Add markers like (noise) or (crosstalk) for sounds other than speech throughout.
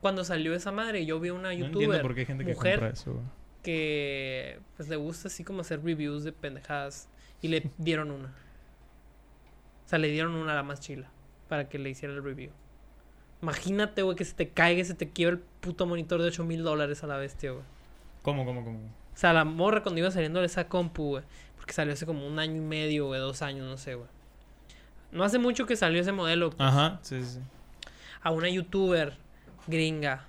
Cuando salió esa madre, yo vi una No youtuber por qué hay gente que mujer, compra eso, que pues le gusta así como hacer reviews de pendejadas y le (laughs) dieron una. O sea, le dieron una a la más chila para que le hiciera el review. Imagínate, güey, que se te caiga y se te quiebra el puto monitor de 8 mil dólares a la bestia, güey. ¿Cómo, cómo, cómo? O sea, la morra cuando iba saliendo de esa compu, güey. Porque salió hace como un año y medio, güey, dos años, no sé, güey. No hace mucho que salió ese modelo. pues, Ajá, sí. sí. A una youtuber gringa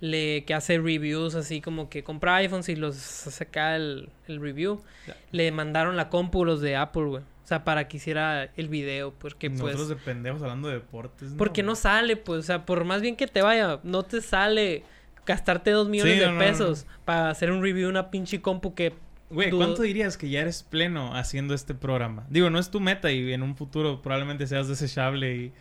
le, que hace reviews así como que compra iPhones y los saca el, el review. Le mandaron la compu los de Apple, güey. O sea, para que hiciera el video, porque pues... Nosotros de pendejos hablando de deportes. Porque no sale, pues, o sea, por más bien que te vaya, no te sale gastarte dos millones Sí, de no, pesos para hacer un review de una pinche compu que Güey, ¿cuánto dirías que ya eres pleno haciendo este programa? Digo, no es tu meta y en un futuro probablemente seas desechable y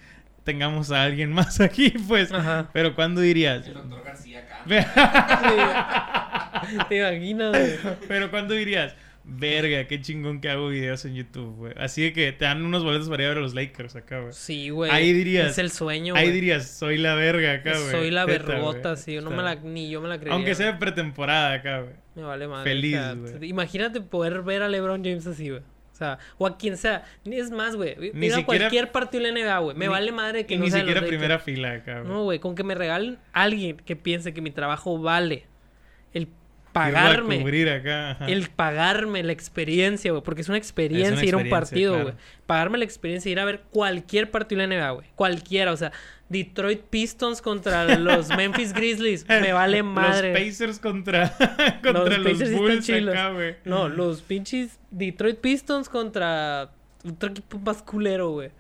tengamos a alguien más aquí, pues. Ajá. Pero ¿cuándo dirías? El doctor García acá. (laughs) te imaginas, güey. Pero ¿cuándo dirías? Verga, qué chingón que hago videos en YouTube, güey. Así de que te dan unos boletos para ir a ver a los Lakers acá, güey. Sí, güey. Ahí dirías- Es el sueño, Ahí güey. dirías, soy la verga acá, güey. Soy la vergota, sí. Yo no me la, ni yo me la creería. Aunque sea de pretemporada acá, güey. Me vale madre. feliz, o sea, güey. Imagínate poder ver a LeBron James así, güey. O sea, o a quien sea. Ni- Es más, güey. Ni Mira siquiera- cualquier partido de la NBA, güey. Me Ni- vale madre que Y no ni sea siquiera primera fila acá, güey. No, güey. Con que me regalen alguien que piense que mi trabajo vale pagarme. cubrir acá. El pagarme la experiencia, güey. Porque es una experiencia Es una ir a un partido, claro. güey. Pagarme la experiencia ir a ver cualquier partido de la NBA, güey. Cualquiera. O sea, Detroit Pistons contra (laughs) los Memphis Grizzlies. Me vale madre. (laughs) Los Pacers contra, contra los, están Bulls chilos. acá, güey. No, los pinches Detroit Pistons contra otro equipo más culero, güey.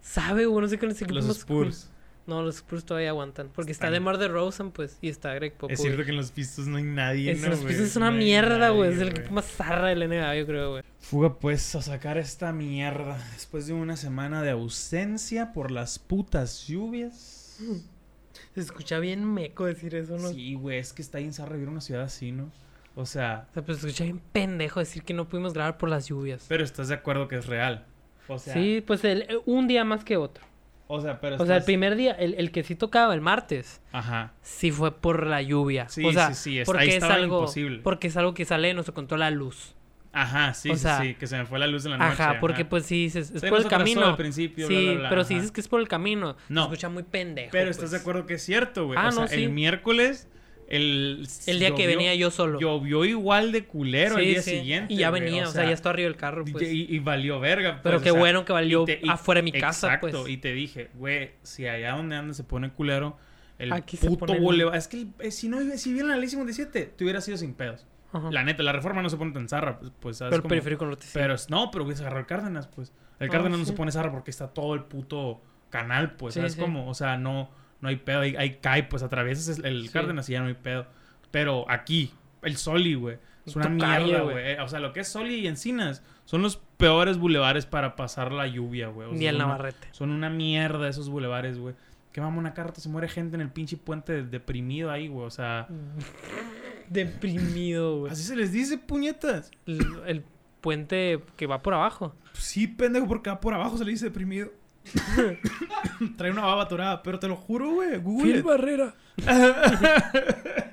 ¿Sabe, güey? No sé cuál es el equipo Los más culero. Spurs. No, los Spurs todavía aguantan. Porque está Están- DeMar DeRozan, pues, y está Greg Popovich. Es cierto que en los Pistos no hay nadie, Es- ¿no, los güey? Pistons es una No mierda, güey. Es el equipo más zarra de la NBA, yo creo, güey. Fuga pues a sacar esta mierda después de una semana de ausencia por las putas lluvias. (laughs) Se escucha bien meco decir eso, ¿no? Sí, güey, es que está bien zarra vivir en una ciudad así, ¿no? O sea, O sea, pues se escucha bien pendejo decir que no pudimos grabar por las lluvias. pero estás de acuerdo que es real. O sea, sí, pues el, un día más que otro. O sea, pero O sea, el primer día, el, el que sí tocaba, el martes, Ajá. sí fue por la lluvia. Sí, o sea, sí, sí, es- porque ahí es algo, imposible. porque es algo que sale de nuestro control la luz. Ajá, sí, O sí, sea, sí, que se me fue la luz en la noche. Ajá, porque ajá. pues sí, dices, es Se por el camino. al principio, bla, sí, bla, bla, pero ajá. si dices que es por el camino, No. se escucha muy pendejo. Pero pues. estás de acuerdo que es cierto, güey. Ah, o sea, no, sí. el miércoles, el... El día que llovió- venía yo solo. Llovió igual de culero el día sí. siguiente. Y ya güey, venía, o sea, ya estaba arriba del carro, y- pues. Y, y valió verga. Pero pues, qué o sea, bueno que valió y te- y- afuera de mi casa, Exacto, pues. y te dije, güey, si allá donde andas se pone culero, el Aquí puto boulevard... Es que el- eh, si no, si viera la ley 57, te hubiera sido sin pedos. Ajá. La neta, la reforma no se pone tan zarra, pues, pues ¿sabes pero el periférico norte sí. Pero no, pero güey, se agarró el Cárdenas, pues. El Ah, Cárdenas no sí. se pone zarra porque está todo el puto canal, pues. Sí, ¿Sabes sí. cómo? O sea, no, no hay pedo. Ahí, ahí cae, pues atraviesas el, Sí. Cárdenas y ya no hay pedo. Pero aquí, el Soli, güey. Es una mierda, güey. Eh, O sea, lo que es Soli y Encinas son los peores bulevares para pasar la lluvia, güey. O sea, Ni el una- Navarrete. Son una mierda esos bulevares, güey. Qué mamón, una carta se muere gente en el pinche puente deprimido ahí, güey. O sea, (laughs) Deprimido, güey. así se les dice, puñetas. El, el puente que va por abajo. Sí, pendejo, porque va por abajo se le dice deprimido. (coughs) Trae una baba atorada, pero te lo juro, güey. Google. Phil. Barrera. (coughs)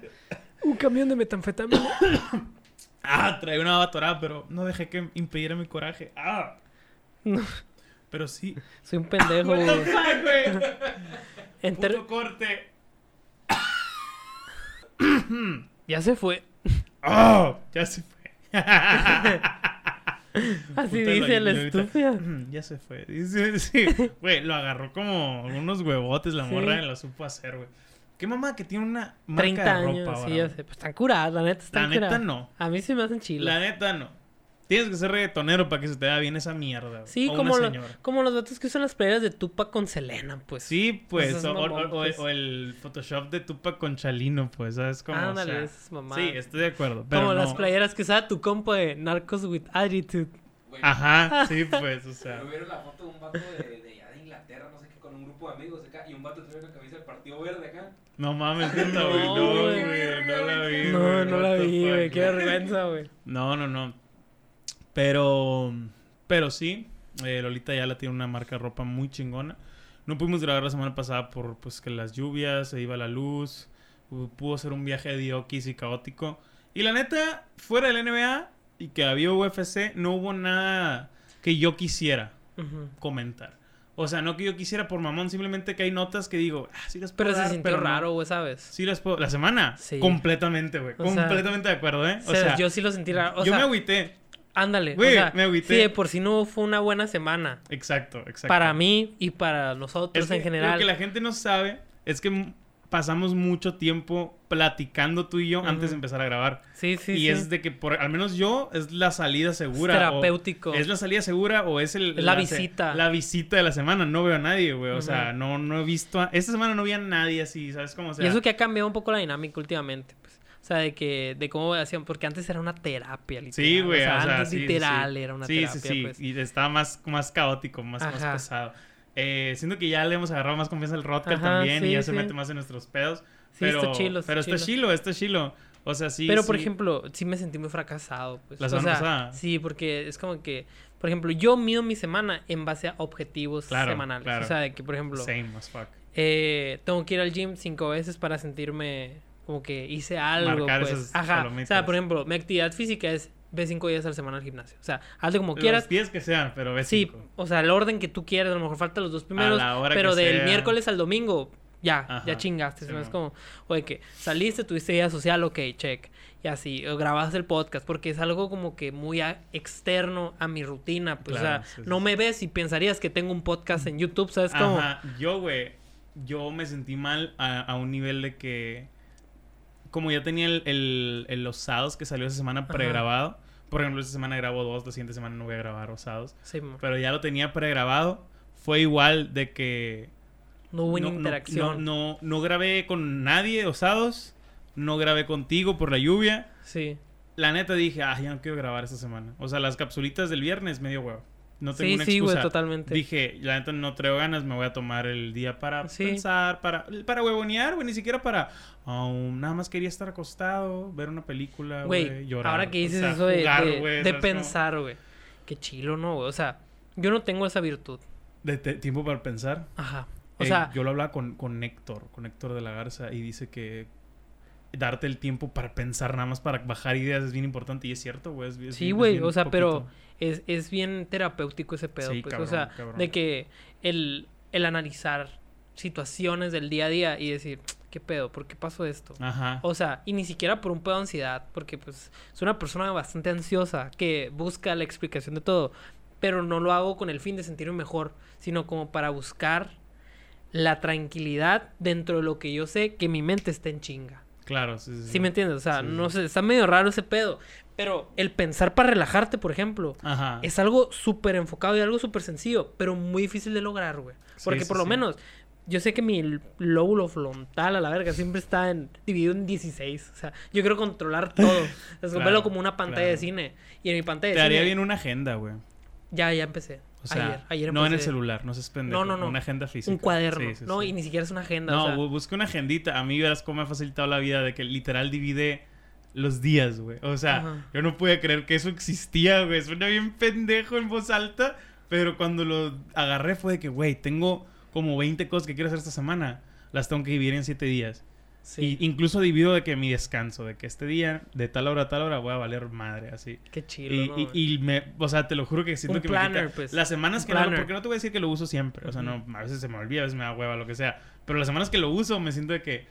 Un camión de metanfetamina. (coughs) Ah, trae una baba atorada, pero no dejé que impidiera mi coraje. Ah. No. Pero sí. Soy un pendejo, güey. (laughs) Enter- Puto corte. Ya se fue. Ah, ya se fue. (laughs) (laughs) Así dice la- la la- estúpida. ya se fue. Dice, (laughs) sí. Güey, lo agarró como unos huevotes la Sí. morra y lo supo hacer, güey. Qué mamá que tiene una marca 30 de años, ropa ahora, sí, ya sé. Pues están curadas, la neta, La están neta curadas. no. A mí se me hacen La chilas. neta no. Tienes que ser reggaetonero para que se te vea bien esa mierda. güey. Sí, o como, una lo- como los datos que usan las playeras de Tupac con Selena, pues. Sí, pues. Es o, o- mamón, o- pues. o el Photoshop de Tupac con Chalino, pues. ¿Sabes cómo? O Ándale, sea, esas mamadas. sí, estoy de acuerdo. Pero como no. las playeras que usaba tu compa de Narcos with Attitude. Güey, Ajá, (laughs) sí, pues, o sea. ¿No vieron la foto de un vato de, de allá de Inglaterra, no sé qué, con un grupo de amigos acá? Y un vato trae una camisa del Partido Verde acá. No mames, neta, No, güey. No, güey. güey. No la vi. No, güey, no la vi, fuck, güey. Qué güey. vergüenza, güey. No, no, no. Pero. Pero sí. eh, Lolita ya la tiene una marca de ropa muy chingona. No pudimos grabar la semana pasada por pues que las lluvias, se iba la luz, pudo ser un viaje de diokis y caótico. Y la neta, fuera del NBA y que había UFC, no hubo nada que yo quisiera comentar. O sea, no que yo quisiera por mamón, simplemente que hay notas que digo, ah, sí las puedo Pero se sintió pero no". raro, güey, ¿sabes? Sí las puedo. La semana. Sí. Completamente, güey. Sea, completamente de acuerdo, ¿eh? O O sea, sea, yo sí lo sentí raro. O yo sea, me agüité. Ándale. Güey, o sea, me agüité. Sí, de por si no fue una buena semana. Exacto, exacto. Para mí y para nosotros Es que en general. Lo que la gente no sabe es que pasamos mucho tiempo platicando tú y yo antes de empezar a grabar. Sí, sí, y sí. es de que, por, al menos yo, es la salida segura. Es terapéutico. es la salida segura o es el... La se- visita. La visita de la semana. No veo a nadie, güey. O sea, no, no he visto... a- Esta semana no vi a nadie así, ¿sabes cómo? O sea, y eso que ha cambiado un poco la dinámica últimamente. O sea, de que, de cómo hacían, porque antes era una terapia, literal. Sí, güey. O sea, o sea, antes sí, sí, literal sí. era una sí, terapia, Sí, sí, pues. Y estaba más, más caótico, más, más pesado. Eh, siento que ya le hemos agarrado más confianza al Ajá, también y sí, ya se sí. mete más en nuestros pedos. Sí, pero, está chilo, está pero está chilo. chilo, está chilo. O sea, sí. Pero, por sí. ejemplo, sí me sentí muy fracasado, pues. La o semana sea, pasada. Sí, porque es como que, por ejemplo, yo mido mi semana en base a objetivos Claro, semanales. claro. O sea, de que, por ejemplo, Same as fuck. eh, tengo que ir al gym cinco veces para sentirme como que hice algo, Marcar pues. esas Ajá. O sea, por ejemplo, mi actividad física es ve cinco días a la semana al gimnasio. O sea, hazle como quieras. Los 10 que sean, pero ves Sí, cinco. o sea, el orden que tú quieras, a lo mejor faltan los dos primeros, la hora pero que del sea. miércoles al domingo, ya, Ajá, ya chingaste. sí, ¿no? Es como, oye, que saliste, tuviste vida social, ok, check. Y así, o grabaste el podcast, porque es algo como que muy a- externo a mi rutina. Pues, Claro, o sea, sí, no sí. me ves y pensarías que tengo un podcast en YouTube, ¿sabes cómo? Ajá. Yo, güey, yo me sentí mal a, a un nivel de que... Como ya tenía el, el, el Los Sábados que salió esa semana pregrabado. Por ejemplo, esta semana grabo dos, la siguiente semana no voy a grabar Los Sábados. Sí. Pero ya lo tenía pregrabado. Fue igual de que... no hubo no, no- interacción. No, no, no grabé con nadie osados. No grabé contigo por la lluvia. Sí. La neta dije, ah, ya no quiero grabar esta semana. O sea, las capsulitas del viernes, medio huevo. No tengo Sí, una sí, güey, excusa. totalmente. Dije, la neta no traigo ganas, me voy a tomar el día para Sí. pensar, para, para huevonear, güey, ni siquiera para... oh, nada más quería estar acostado, ver una película, güey, llorar. ahora que o dices sea, eso de, jugar, de- pensar, güey. Qué chilo, ¿no, güey? O sea, yo no tengo esa virtud. De tiempo para pensar. Ajá. O Eh, sea, yo lo hablaba con, con Héctor, con Héctor de la Garza, y dice que darte el tiempo para pensar nada más para bajar ideas es bien importante y es cierto, güey. Sí, güey, o sea, pero. Es, es bien terapéutico ese pedo, Sí, pues. cabrón, o sea, cabrón. de que el, el analizar situaciones del día a día y decir, ¿qué pedo? ¿Por qué pasó esto? Ajá. O sea, y ni siquiera por un pedo de ansiedad, porque pues es una persona bastante ansiosa que busca la explicación de todo, pero no lo hago con el fin de sentirme mejor, sino como para buscar la tranquilidad dentro de lo que yo sé que mi mente está en chinga. Claro, sí, sí. ¿Sí me entiendes? O sea, Sí, no sé, está medio raro ese pedo, pero el pensar para relajarte, por ejemplo, Ajá. es algo súper enfocado y algo súper sencillo, pero muy difícil de lograr, güey. Porque por lo menos, yo sé que mi lóbulo frontal a la verga siempre está en, dividido en 16. O sea, yo quiero controlar todo. (laughs) Es Claro, como una pantalla de cine. Y en mi pantalla Te de haría cine. bien una agenda, güey. Ya, ya empecé. O sea, ayer, ayer no en el celular, no se pendejo. No, no, no. Una agenda física. Un cuaderno. Sí, sí, no, sí. y ni siquiera es una agenda. No, o sea, bu- busca una agendita. A mí verás cómo me ha facilitado la vida de que literal divide los días, güey. O sea, Ajá. yo no pude creer que eso existía, güey. Suena bien pendejo en voz alta, pero cuando lo agarré fue de que, güey, tengo como 20 cosas que quiero hacer esta semana. Las tengo que dividir en 7 días. Sí. Y incluso divido de que mi descanso, de que este día, de tal hora a tal hora, voy a valer madre, así. Qué chido, Y, ¿no, y, me, o sea, te lo juro que siento Un que planner, me quita. pues. Las semanas Un que no, planner. porque no te voy a decir que lo uso siempre, o sea, no, a veces se me olvida, a veces me da hueva, lo que sea. Pero las semanas que lo uso me siento de que,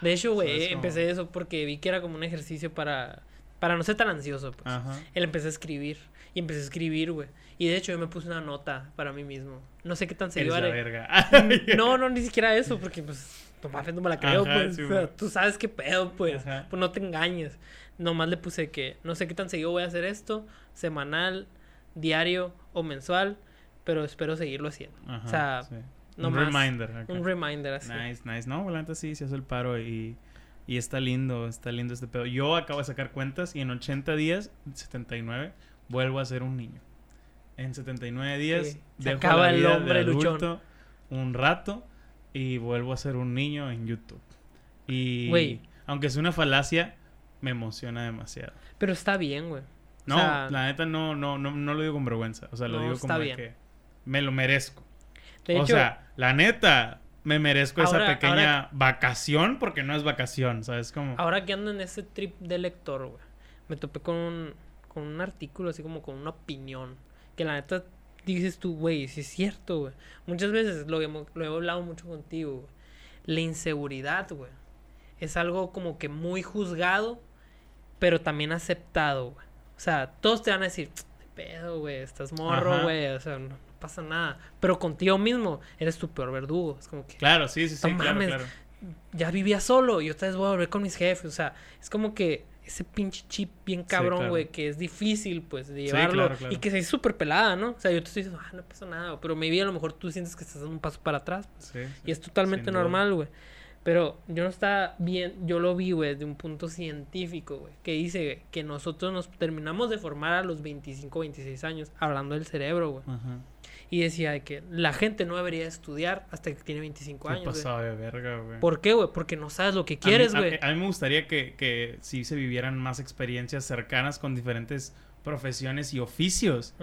De hecho, ¿sabes güey, empecé eso porque vi que era como un ejercicio para, para no ser tan ansioso, pues. ajá. Él empecé a escribir. Y empecé a escribir, güey. Y de hecho yo me puse una nota para mí mismo. No sé qué tan seguido haré. verga. (laughs) No, no, ni siquiera eso, porque pues, no me la creo, Ajá, pues. sí, o sea, güey. tú sabes qué pedo, pues. Ajá. Pues no te engañes. Nomás le puse que no sé qué tan seguido voy a hacer esto, semanal, diario o mensual, pero espero seguirlo haciendo. Ajá, o sea, sí. un reminder. Un reminder así. Nice, nice. No, la neta sí, se hace el paro y, y está lindo, está lindo este pedo. Yo acabo de sacar cuentas y en 80 días, 79, vuelvo a ser un niño. En 79 días, Sí, se dejo acaba la el de hombre luchón. adulto un rato y vuelvo a ser un niño en YouTube. Y aunque es una falacia, me emociona demasiado. Pero está bien, güey. No, sea, la neta no, no, no, no lo digo con vergüenza. O sea, lo No, digo como de que me lo merezco. De o hecho, sea, la neta, me merezco esa pequeña ahora- vacación porque no es vacación, ¿sabes? Como... ahora que ando en ese trip de lector, güey, me topé con un, con un artículo, así como con una opinión. Que la neta dices tú, güey, sí es cierto, güey. Muchas veces lo, hemos- lo he hablado mucho contigo, güey. La inseguridad, güey. Es algo como que muy juzgado, pero también aceptado, güey. O sea, todos te van a decir, "De pedo, güey, estás morro, güey, o sea, no, pasa nada. Pero contigo mismo eres tu peor verdugo. Es como que, Claro, sí, sí, sí, No claro, mames. claro. ya vivía solo y otra vez voy a volver con mis jefes. O sea, es como que ese pinche chip bien cabrón, claro. güey, que es difícil, pues, de Sí, llevarlo. claro, claro. Y que se dice súper pelada, ¿no? O sea, yo te estoy diciendo, ah, no pasa nada. Pero maybe a lo mejor tú sientes que estás dando un paso para atrás. pues, Sí, sí, y es totalmente normal, güey. Pero yo no estaba bien, yo lo vi, güey, de un punto científico, güey, que dice que nosotros nos terminamos de formar a los 25, 26 años, hablando del cerebro, güey. Ajá. Y decía de que la gente no debería estudiar hasta que tiene 25 Qué años, güey. pasado de verga, güey. ¿Por qué, güey? Porque no sabes lo que A quieres, a- güey. A, mí me gustaría que, que sí se vivieran más experiencias cercanas con diferentes profesiones y oficios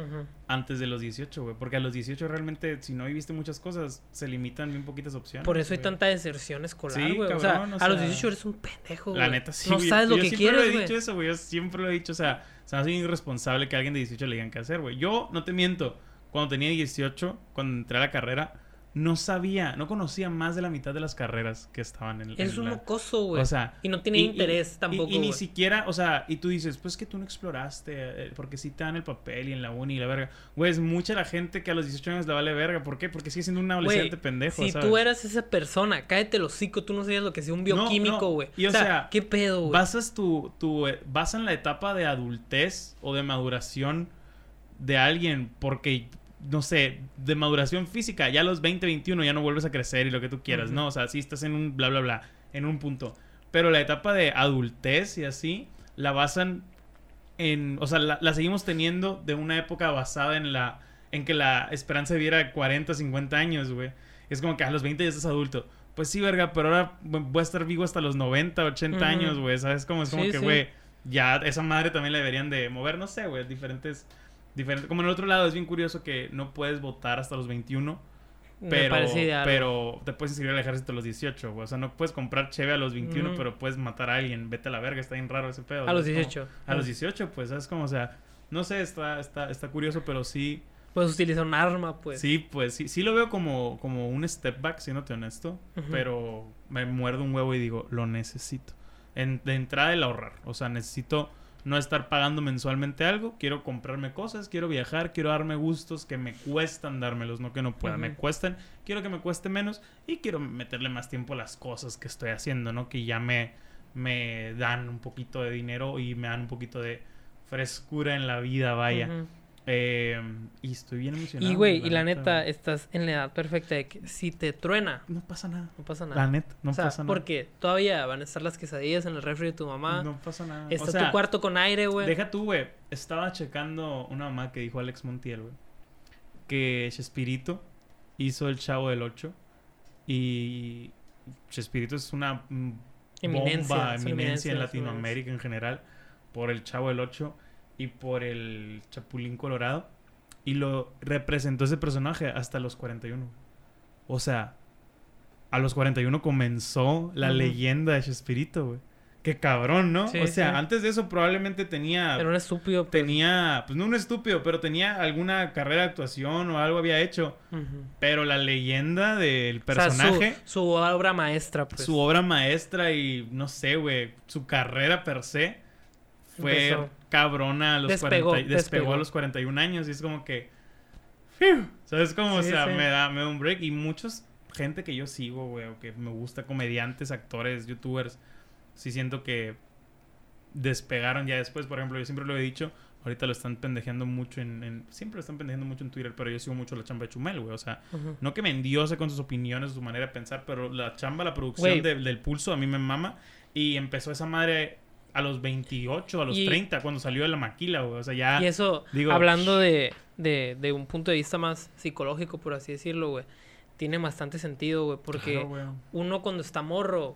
antes de los 18, güey. Porque a los 18 realmente, si no viviste muchas cosas, se limitan bien poquitas opciones. Por eso hay güey. tanta deserción escolar, Sí, güey. o sea, a los sea, 18 eres un pendejo, La güey. neta, sí. No güey. sabes lo yo que siempre lo quieres, he güey. dicho eso, güey. Yo siempre lo he dicho. O sea, se me hace irresponsable que a alguien de 18 le digan qué hacer, güey. Yo, no te miento, cuando tenía 18, cuando entré a la carrera, no sabía, no conocía más de la mitad de las carreras que estaban en, Eres en un la... mocoso, güey. O sea, y no tiene y- interés y- tampoco, Y, ni siquiera, o sea, y tú dices, pues que tú no exploraste, eh, porque sí te dan el papel y en la uni y la verga. Güey, es mucha la gente que a los 18 años le vale verga. ¿Por qué? Porque sigue siendo un adolescente Güey, pendejo, si ¿sabes? tú eras esa persona, cállate el hocico, tú no sabías lo que sea un bioquímico, no, güey. y o o sea, sea, ¿qué pedo, güey? Basas tu, tu, eh, basan la etapa de adultez o de maduración de alguien porque, no sé, de maduración física, ya a los 20, 21 ya no vuelves a crecer y lo que tú quieras. ¿no? O sea, sí estás en un bla, bla, bla, en un punto. Pero la etapa de adultez y así, la basan en, o sea, la, la seguimos teniendo de una época basada en la, en que la esperanza de vida era de 40, 50 años, güey. Es como que a los 20 ya estás adulto. Pues sí, verga, pero ahora voy a estar vivo hasta los 90, 80 Ujú. años, güey. ¿Sabes? Como es como Sí, que, sí. güey, ya esa madre también la deberían de mover, no sé, güey, diferentes, diferentes. Como en el otro lado es bien curioso que no puedes votar hasta los 21, Me pero, pero te puedes inscribir al ejército a los 18, güey. O sea, no puedes comprar cheve a los 21, Ujú. pero puedes matar a alguien. Vete a la verga, está bien raro ese pedo. a los ¿sabes? Como- 18. a los 18, pues, ¿sabes? Como, o sea, no sé, está, está, está curioso, pero sí, Puedes utilizar un arma, pues. sí, pues, sí, sí lo veo como, como un step back, siéndote honesto, Ujú. pero me muerdo un huevo y digo, lo necesito. En, de entrada el ahorrar, o sea, necesito no estar pagando mensualmente algo, quiero comprarme cosas, quiero viajar, quiero darme gustos que me cuestan dármelos, no que no pueda, me Ujú. cuestan, quiero que me cueste menos y quiero meterle más tiempo a las cosas que estoy haciendo, ¿no? Que ya me, me dan un poquito de dinero y me dan un poquito de frescura en la vida, vaya. Eh, y estoy bien emocionado. Y, güey, y la neta, estás en la edad perfecta de que si te truena, No pasa nada. no pasa nada. La neta, no o sea, pasa nada. porque todavía van a estar las quesadillas en el refri de tu mamá. No pasa nada. Está o sea, tu cuarto con aire, güey. Deja tú, güey. Estaba checando una mamá que dijo Alex Montiel, güey. Que Chespirito hizo el Chavo del 8. Y Chespirito es una Eminencia, bomba, eminencia en eminencia, una Latinoamérica en general. Por el Chavo del 8 y por el Chapulín Colorado. Y lo representó ese personaje hasta los 41. O sea, a los 41 comenzó la leyenda de Chespirito, güey. Qué cabrón, ¿no? Sí, o sea, sí. antes de eso probablemente tenía... Era un estúpido. pues. Tenía, pues no un estúpido, pero tenía alguna carrera de actuación o algo había hecho. Pero la leyenda del O sea, su- personaje, su, obra maestra, pues. su obra maestra y no sé, güey, su carrera per se fue Empezó. Cabrona a los Despegó, 40 despegó despegó. a los 41 años y es como que ¡fiu! ¿Sabes cómo? o Sí, sea, sí. me da me da un break y muchos gente que yo sigo, güey, o que me gusta comediantes, actores, youtubers, sí siento que despegaron ya después, por ejemplo, yo siempre lo he dicho, ahorita lo están pendejeando mucho en, en- siempre lo están pendejeando mucho en Twitter, pero yo sigo mucho la chamba de Chumel, güey, o sea, Ujú. no que me endiose con sus opiniones, su manera de pensar, pero la chamba, la producción de- del pulso a mí me mama. Y empezó esa madre a los 28, a los Y- 30, cuando salió de la maquila, güey. O sea, ya. Y eso, digo, hablando de, de, de un punto de vista más psicológico, por así decirlo, güey, tiene bastante sentido, güey, porque Claro, güey. uno cuando está morro,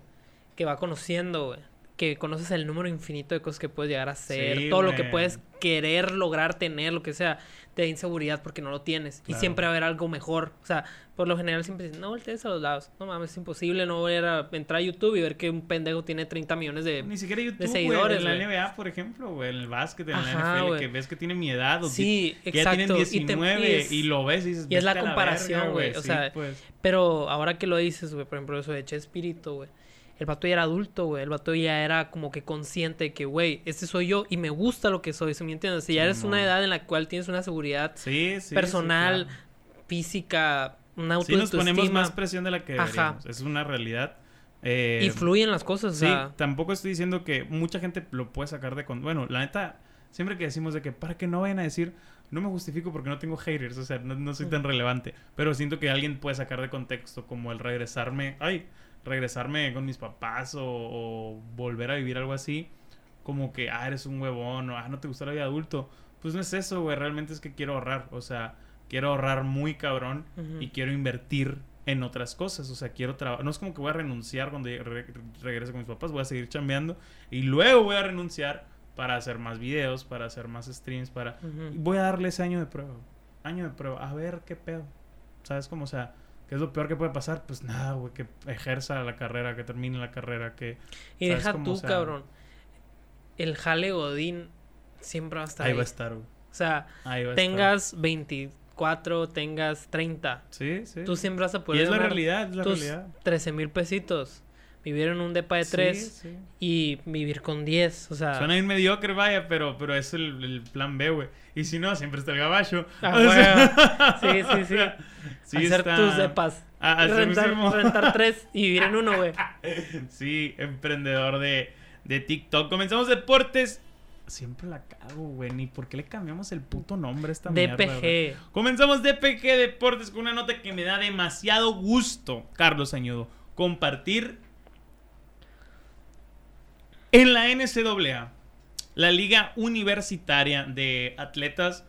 que va conociendo, güey, que conoces el número infinito de cosas que puedes llegar a hacer, Sí, todo lo que puedes querer lograr tener, lo que sea, te da inseguridad porque no lo tienes. Y siempre va a haber algo mejor. O sea, por lo general siempre dicen, no voltees a los lados. No mames, es imposible no voy a entrar a YouTube y ver que un pendejo tiene 30 millones de... Ni siquiera YouTube, seguidores, en la. NBA, por ejemplo, güey, en el básquet, en Ajá, la NFL, que ves que tiene mi edad, o Sí, que ya exacto. tienen y te- 19 y lo ves y dices, y es la "Vete a comparación, güey, o Sí, sea, pues. Pero ahora que lo dices, güey, por ejemplo, eso de Chespirito, güey. El vato ya era adulto, güey. El vato ya era como que consciente de que, güey, este soy yo y me gusta lo que soy. ¿Se me entiendes? Si ya eres una edad en la cual tienes una seguridad Sí, sí, personal, sí, claro. física, una Sí nos ponemos autoestima más presión de la que Ajá. deberíamos. Es una realidad. Eh, y fluyen las cosas, o Sí, sea... tampoco estoy diciendo que mucha gente lo puede sacar de... Con... Bueno, la neta, siempre que decimos de que para que no vayan a decir, no me justifico porque no tengo haters, o sea, no, no soy tan relevante, pero siento que alguien puede sacar de contexto como el regresarme, ay, regresarme con mis papás o, o volver a vivir algo así, como que, ah, eres un huevón o, ah, no te gusta la vida adulto. Pues no es eso, güey, realmente es que quiero ahorrar, o sea, quiero ahorrar muy cabrón y quiero invertir en otras cosas. O sea, quiero trabajar. No es como que voy a renunciar cuando re- re- regrese con mis papás. Voy a seguir chambeando. Y luego voy a renunciar para hacer más videos, para hacer más streams, para... Voy a darle ese año de prueba. Año de prueba. A ver qué pedo. ¿Sabes cómo? O sea, ¿qué es lo peor que puede pasar? Pues nada, güey. Que ejerza la carrera, que termine la carrera, que... Y ¿sabes deja tú, O sea, cabrón. El jale Godín siempre va a estar Ahí ahí. va a estar, güey. O sea, Ahí va a tengas 24, tengas 30. estar. Sí, sí. Tú siempre vas a y poder es la realidad, es la tus realidad. 13 mil pesitos. Vivir en un depa de 3 Sí, sí. y vivir con 10. O sea, Suena bien mediocre, vaya, pero, pero es el, el plan B, güey. Y si no, siempre está el gabacho. Ah, (laughs) O sea, Sí, sí, sí. (laughs) sí hacer está- tus depas. Ah, rentar, rentar tres y vivir en uno, güey. (laughs) Sí, emprendedor de, de TikTok. Comenzamos deportes. Siempre la cago, güey. Ni por qué le cambiamos el puto nombre a esta mierda. DPG. Comenzamos DPG Deportes con una nota que me da demasiado gusto, Carlos Añudo, compartir en la NCAA, la Liga Universitaria de Atletas.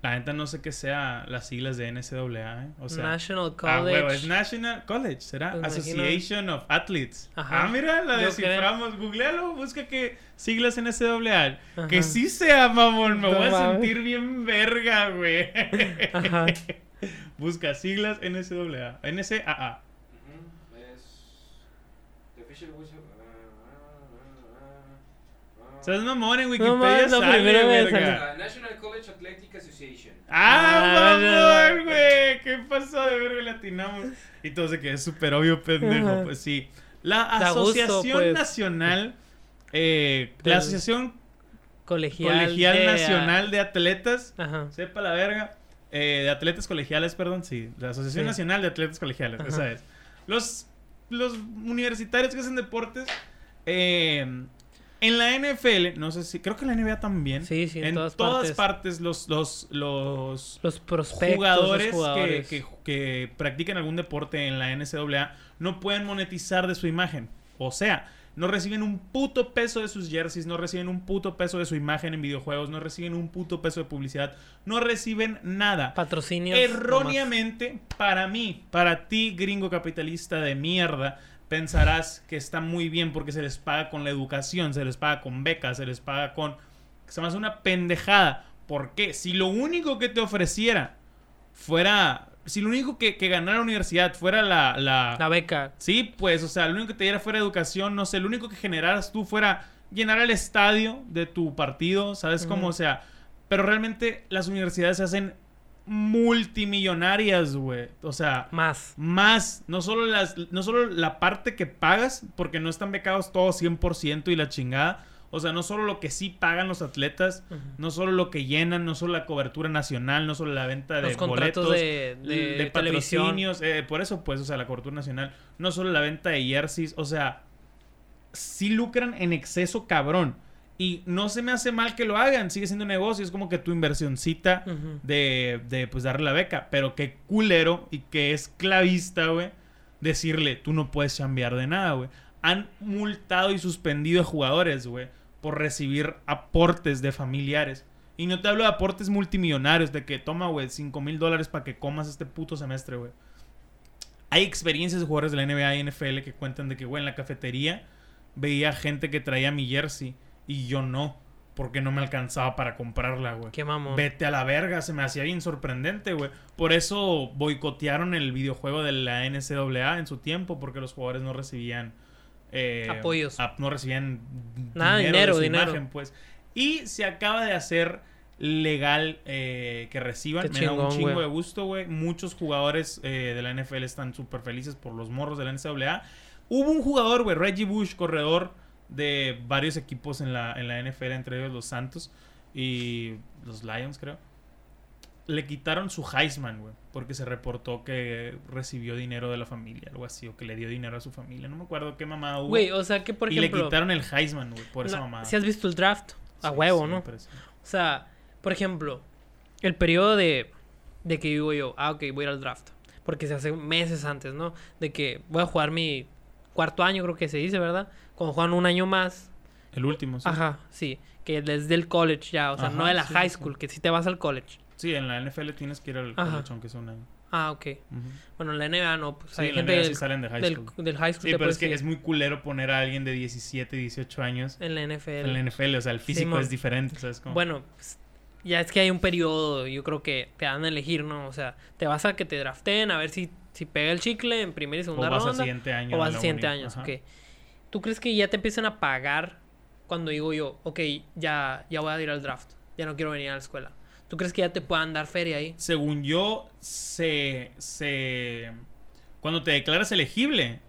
La neta no sé qué sea las siglas de NCAA, ¿eh? O sea, National ah, College. huevo, es National College, ¿será? Pues imagino. Association of Athletes. Ajá. Ah, mira, la Yo desciframos. Googlealo, busca que siglas NCAA. Ajá. Que sí sea, mamón. Me No voy a mames. sentir bien verga, güey. Ajá. (laughs) Busca siglas NCAA. NCAA. Ujú, Es. The official whistle- ¿Sabes, mamón? En No Wikipedia la sale, primera vez. Ah, National College Athletic Association. ¡Ah, Ah, no, no. güey! ¿Qué pasó de verga? Latinamos. Y todo se que es súper obvio, pendejo. Ajá. Pues sí. La gusto, Asociación pues. Nacional... eh, la Asociación Colegial. Colegial de- Nacional de Atletas... Ajá. Sepa la verga. eh, de atletas colegiales, perdón, sí. La Asociación Sí. Nacional de Atletas Colegiales, Ajá. esa es. Los, los universitarios que hacen deportes. eh, en la NFL, no sé si. Creo que en la NBA también. Sí, sí, en, en todas, todas, partes. partes, los, los, los Los prospectos, jugadores, los jugadores. Que, que, que practican algún deporte en la NCAA no pueden monetizar de su imagen. O sea, no reciben un puto peso de sus jerseys, no reciben un puto peso de su imagen en videojuegos, no reciben un puto peso de publicidad, no reciben nada. Patrocinios. Erróneamente, para mí, para ti, gringo capitalista de mierda, pensarás que está muy bien porque se les paga con la educación, se les paga con becas, se les paga con... Se me hace una pendejada. ¿Por qué? Si lo único que te ofreciera fuera... Si lo único que, que ganara la universidad fuera la... la. La beca. Sí, pues, o sea, lo único que te diera fuera educación, no sé, lo único que generaras tú fuera llenar el estadio de tu partido, ¿sabes cómo? O sea, pero realmente las universidades se hacen multimillonarias, güey. O sea, Más. más, no solo, las, no solo la parte que pagas, porque no están becados todos 100% y la chingada. O sea, no solo lo que sí pagan los atletas, no solo lo que llenan, no solo la cobertura nacional, no solo la venta de Los contratos boletos, de, de, de televisión. patrocinios, eh, por eso pues, o sea, la cobertura nacional, no solo la venta de jerseys, o sea, sí lucran en exceso cabrón. Y no se me hace mal que lo hagan, sigue siendo un negocio, es como que tu inversioncita de, de pues darle la beca, pero qué culero y qué esclavista, güey, decirle, tú no puedes cambiar de nada, güey. Han multado y suspendido a jugadores, güey, por recibir aportes de familiares. Y no te hablo de aportes multimillonarios, de que toma, güey, 5 mil dólares para que comas este puto semestre, güey. Hay experiencias de jugadores de la NBA y NFL que cuentan de que, güey, en la cafetería veía gente que traía mi jersey y yo no, porque no me alcanzaba para comprarla, güey. Qué mamón. Vete a la verga, se me hacía bien sorprendente, güey. Por eso boicotearon el videojuego de la NCAA en su tiempo, porque los jugadores no recibían... eh, Apoyos. ap- no recibían Nada, dinero, dinero, de su dinero. imagen, pues. Y se acaba de hacer legal eh, que reciban. Qué Me da un chingo de gusto, güey. Muchos jugadores eh, de la NFL están súper felices por los morros de la NCAA. Hubo un jugador, güey, Reggie Bush, corredor de varios equipos en la, en la NFL, entre ellos los Santos y los Lions, creo. Le quitaron su Heisman, güey, porque se reportó que recibió dinero de la familia, algo así, o que le dio dinero a su familia. No me acuerdo qué mamá hubo. Güey, o sea que por y le ejemplo. quitaron el Heisman, güey, por esa mamada. Si has visto el draft, a Sí, huevo, sí, ¿no? sí. O sea, por ejemplo, el periodo de, de que digo yo, ah, ok, voy a ir al draft. Porque se hace meses antes, ¿no? De que voy a jugar mi cuarto año, creo que se dice, ¿verdad? Cuando juegan un año más. El último, sí. Ajá, sí. Que desde el college ya, o sea, no Ajá, de la sí, high sí, sí. school, que si te vas al college. Sí, en la NFL tienes que ir al Ajá. college, aunque sea un año. Ah, ok. Ujú. Bueno, en la NBA no, pues Sí, hay en la gente NBA del, sí salen de high del, school. del high school. Sí, pero es que es muy culero poner a alguien de 17, 18 años En la NFL. en la NFL. O sea, el físico Simón. es diferente, ¿sabes? cómo? Bueno, pues, ya es que hay un periodo, yo creo que te dan a elegir, ¿no? O sea, te vas a que te draften a ver si, si pega el chicle en primera y o segunda vas al ronda. siguiente año. o vas al siguiente año, ok. ¿Tú crees que ya te empiezan a pagar cuando digo yo, ok, ya, ya voy a ir al draft, ya no quiero venir a la escuela? ¿Tú crees que ya te puedan dar feria ahí? Según yo, se, se... Cuando te declaras elegible,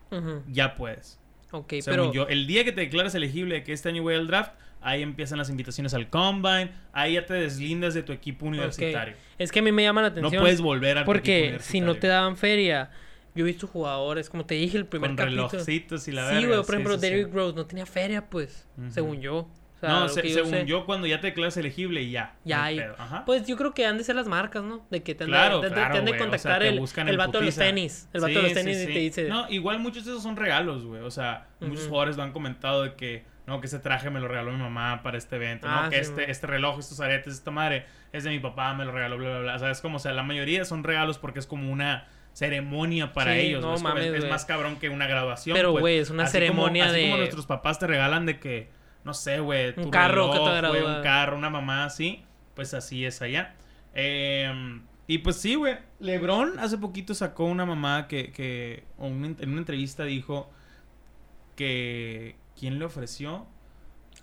ya puedes. Ok, Según pero... yo, el día que te declaras elegible de que este año voy al draft, ahí empiezan las invitaciones al combine, ahí ya te deslindas de tu equipo universitario. Es que a mí me llama la No atención. puedes volver a tu equipo Porque si no te daban feria, yo he visto jugadores, como te dije el primer Con capítulo. relojitos y la sí, verga. güey, por sí, ejemplo, sí, sí. Derrick Rose no tenía feria, pues, según yo. O sea, no, se- según sé. yo, cuando ya te declaras elegible, ya. Ya no hay. Pues yo creo que han de ser las marcas, ¿no? De que te han, Claro, de, te- claro, te han de güey, o sea, contactar el, buscan el vato de los tenis. El vato de Sí, los tenis sí, y sí. te dice... No, igual muchos de esos son regalos, güey. O sea, muchos jugadores lo han comentado de que, no, que ese traje me lo regaló mi mamá para este evento. Ah, no, que sí, este, man. este reloj, estos aretes, esta madre es de mi papá, me lo regaló, bla, bla, bla. O sea, es como, o sea, la mayoría son regalos porque es como una ceremonia para Sí, ellos. no güey. es, como- mames, es- es güey. más cabrón que una graduación. Pero, pues. güey, es una Así como- ceremonia así de... como nuestros papás te regalan de que, no sé, güey, Un carro que te gradúa. un carro, una mamá así, pues así es allá. Eh, y pues sí, güey, LeBron hace poquito sacó una mamá que, que o una- en una entrevista dijo que ¿quién le ofreció?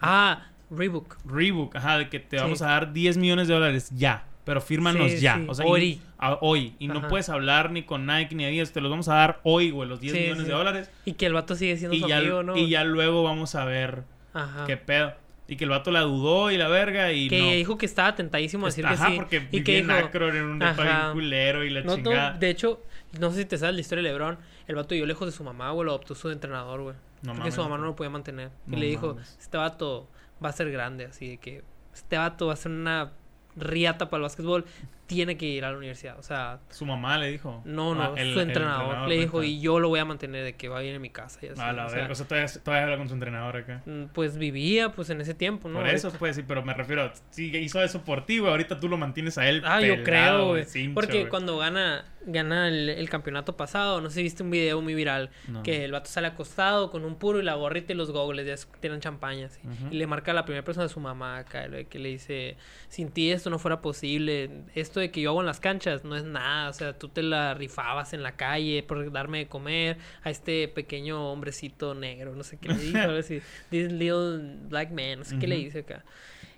Ah, Reebok. Reebok, ajá, de que te Sí. vamos a dar 10 millones de dólares ya, pero fírmanos Sí, ya, sí, o sea, y- hoy. a- hoy y no Ajá. puedes hablar ni con Nike ni Adidas, te los vamos a dar hoy, güey, los 10 Sí, millones de dólares Y que el vato sigue siendo y su ya, amigo, ¿no? y ya luego vamos a ver Ajá. qué pedo. Y que el vato la dudó y la verga y que no. dijo que estaba tentadísimo a decir Ajá, que sí. porque y que dijo, Akron en un depa Ajá. culero y la no, no, chingada. de hecho, no sé si te sabes la historia de LeBron. El vato vivió lejos de su mamá, güey, lo adoptó su entrenador, güey. No porque mames, su mamá no lo podía mantener. Y No le dijo, mames. este vato va a ser grande, así de que este vato va a ser una riata para el básquetbol, tiene que ir a la universidad. O sea, Su mamá le dijo. no, no, Ah, el- su entrenador, le dijo, neta. y yo lo voy a mantener de que va a ir a mi casa y así. A la o sea. O sea, todavía, todavía habla con su entrenador acá. mm, pues vivía pues en ese tiempo, ¿no? Por eso, pues sí, pero me refiero, sí, hizo eso por ti, güey. Ahorita tú lo mantienes a él. Ah, yo creo, güey. Porque cuando gana, gana el, el campeonato pasado, no sé si viste un video muy viral, No. que el vato sale acostado con un puro y la gorrita y los gogles, ya tienen champaña, así. Ujú. Y le marca a la primera persona de su mamá acá, que le dice, sin ti esto no fuera posible, esto de que yo hago en las canchas no es nada, o sea, tú te la rifabas en la calle por darme de comer a este pequeño hombrecito negro, no sé qué le dice, (laughs) así, this little black man, no sé qué le dice acá.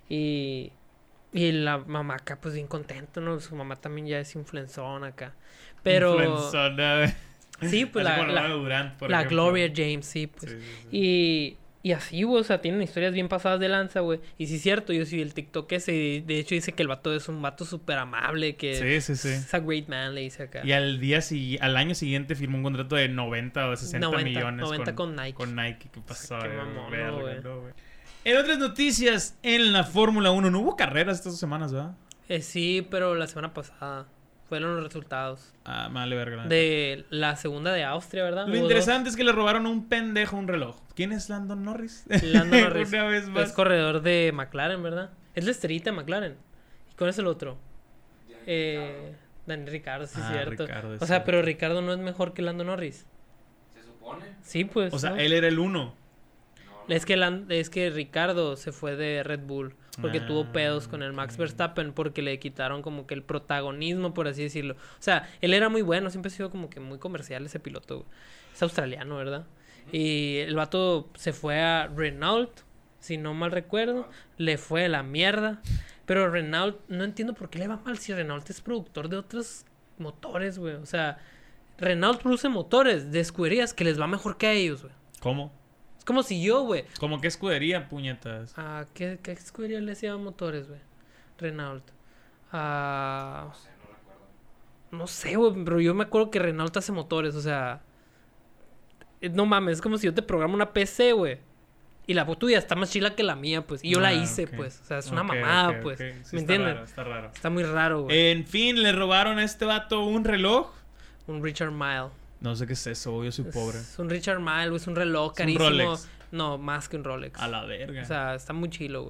Y, y la mamá acá, pues bien contenta, ¿no? Su mamá también ya es influenzona acá. Pero. Influenzona. Sí, pues Así la, la, Manuel Durant, por la ejemplo. Gloria James, sí, pues. Sí, sí, sí. Y, y así, güey, o sea, tienen historias bien pasadas de lanza, güey. Y sí es cierto, yo sí, el TikTok ese, de hecho dice que el vato es un vato súper amable, que Sí, sí, sí. es a great man, le dice acá. Y al día sigui- al año siguiente firmó un contrato de 90 o 60 90, millones 90 con, con Nike. con Nike. ¿Qué pasó? Qué mamón, Verga, ¿no, güey? no. En otras noticias, en la Fórmula 1 no hubo carreras estas semanas, ¿verdad? Eh, sí, pero la semana pasada fueron los resultados. Ah, vale, verga. De la segunda de Austria, ¿verdad? Lo Hubo interesante es que le robaron a un pendejo un reloj. ¿Quién es Landon Norris? dos. Lando (laughs) Norris. Una vez Es corredor de McLaren, ¿verdad? Es la esterita de McLaren. ¿Y cuál es el otro? Eh, Daniel Ricardo, sí, es Ah, cierto. Ricardo, es o sea, cierto. pero Ricardo no es mejor que Lando Norris. Se supone. Sí, pues. O sea, ¿no? él era el uno. Es que, es que Ricardo se fue de Red Bull porque Ah, tuvo pedos con el Max. Verstappen porque le quitaron como que el protagonismo, por así decirlo. O sea, él era muy bueno, siempre ha sido como que muy comercial ese piloto. Es australiano, ¿verdad? Y el vato se fue a Renault, si no mal recuerdo. Le fue la mierda. Pero Renault, no entiendo por qué le va mal si Renault es productor de otros motores, güey. O sea, Renault produce motores de escuderías que les va mejor que a ellos, güey. ¿Cómo? Como si yo, güey. ¿Cómo que escudería, puñetas? ¿A qué, qué escudería les lleva motores, güey? Renault. Ah, No sé, no recuerdo. no sé, güey, pero yo me acuerdo que Renault hace motores, o sea. eh, No mames, es como si yo te programo una PC, güey. Y la tuya está más chila que la mía, pues. Y yo la Ah, hice, pues. O sea, es una mamada, pues. Sí, ¿Me está entienden? raro, está raro. Está muy raro, güey. En fin, le robaron a este vato un reloj. Un Richard Mille. No sé qué es eso, yo soy pobre. Es un Richard Mille. Es un reloj Es un carísimo. Rolex. No, más que un Rolex. A la verga. O sea, está muy chilo,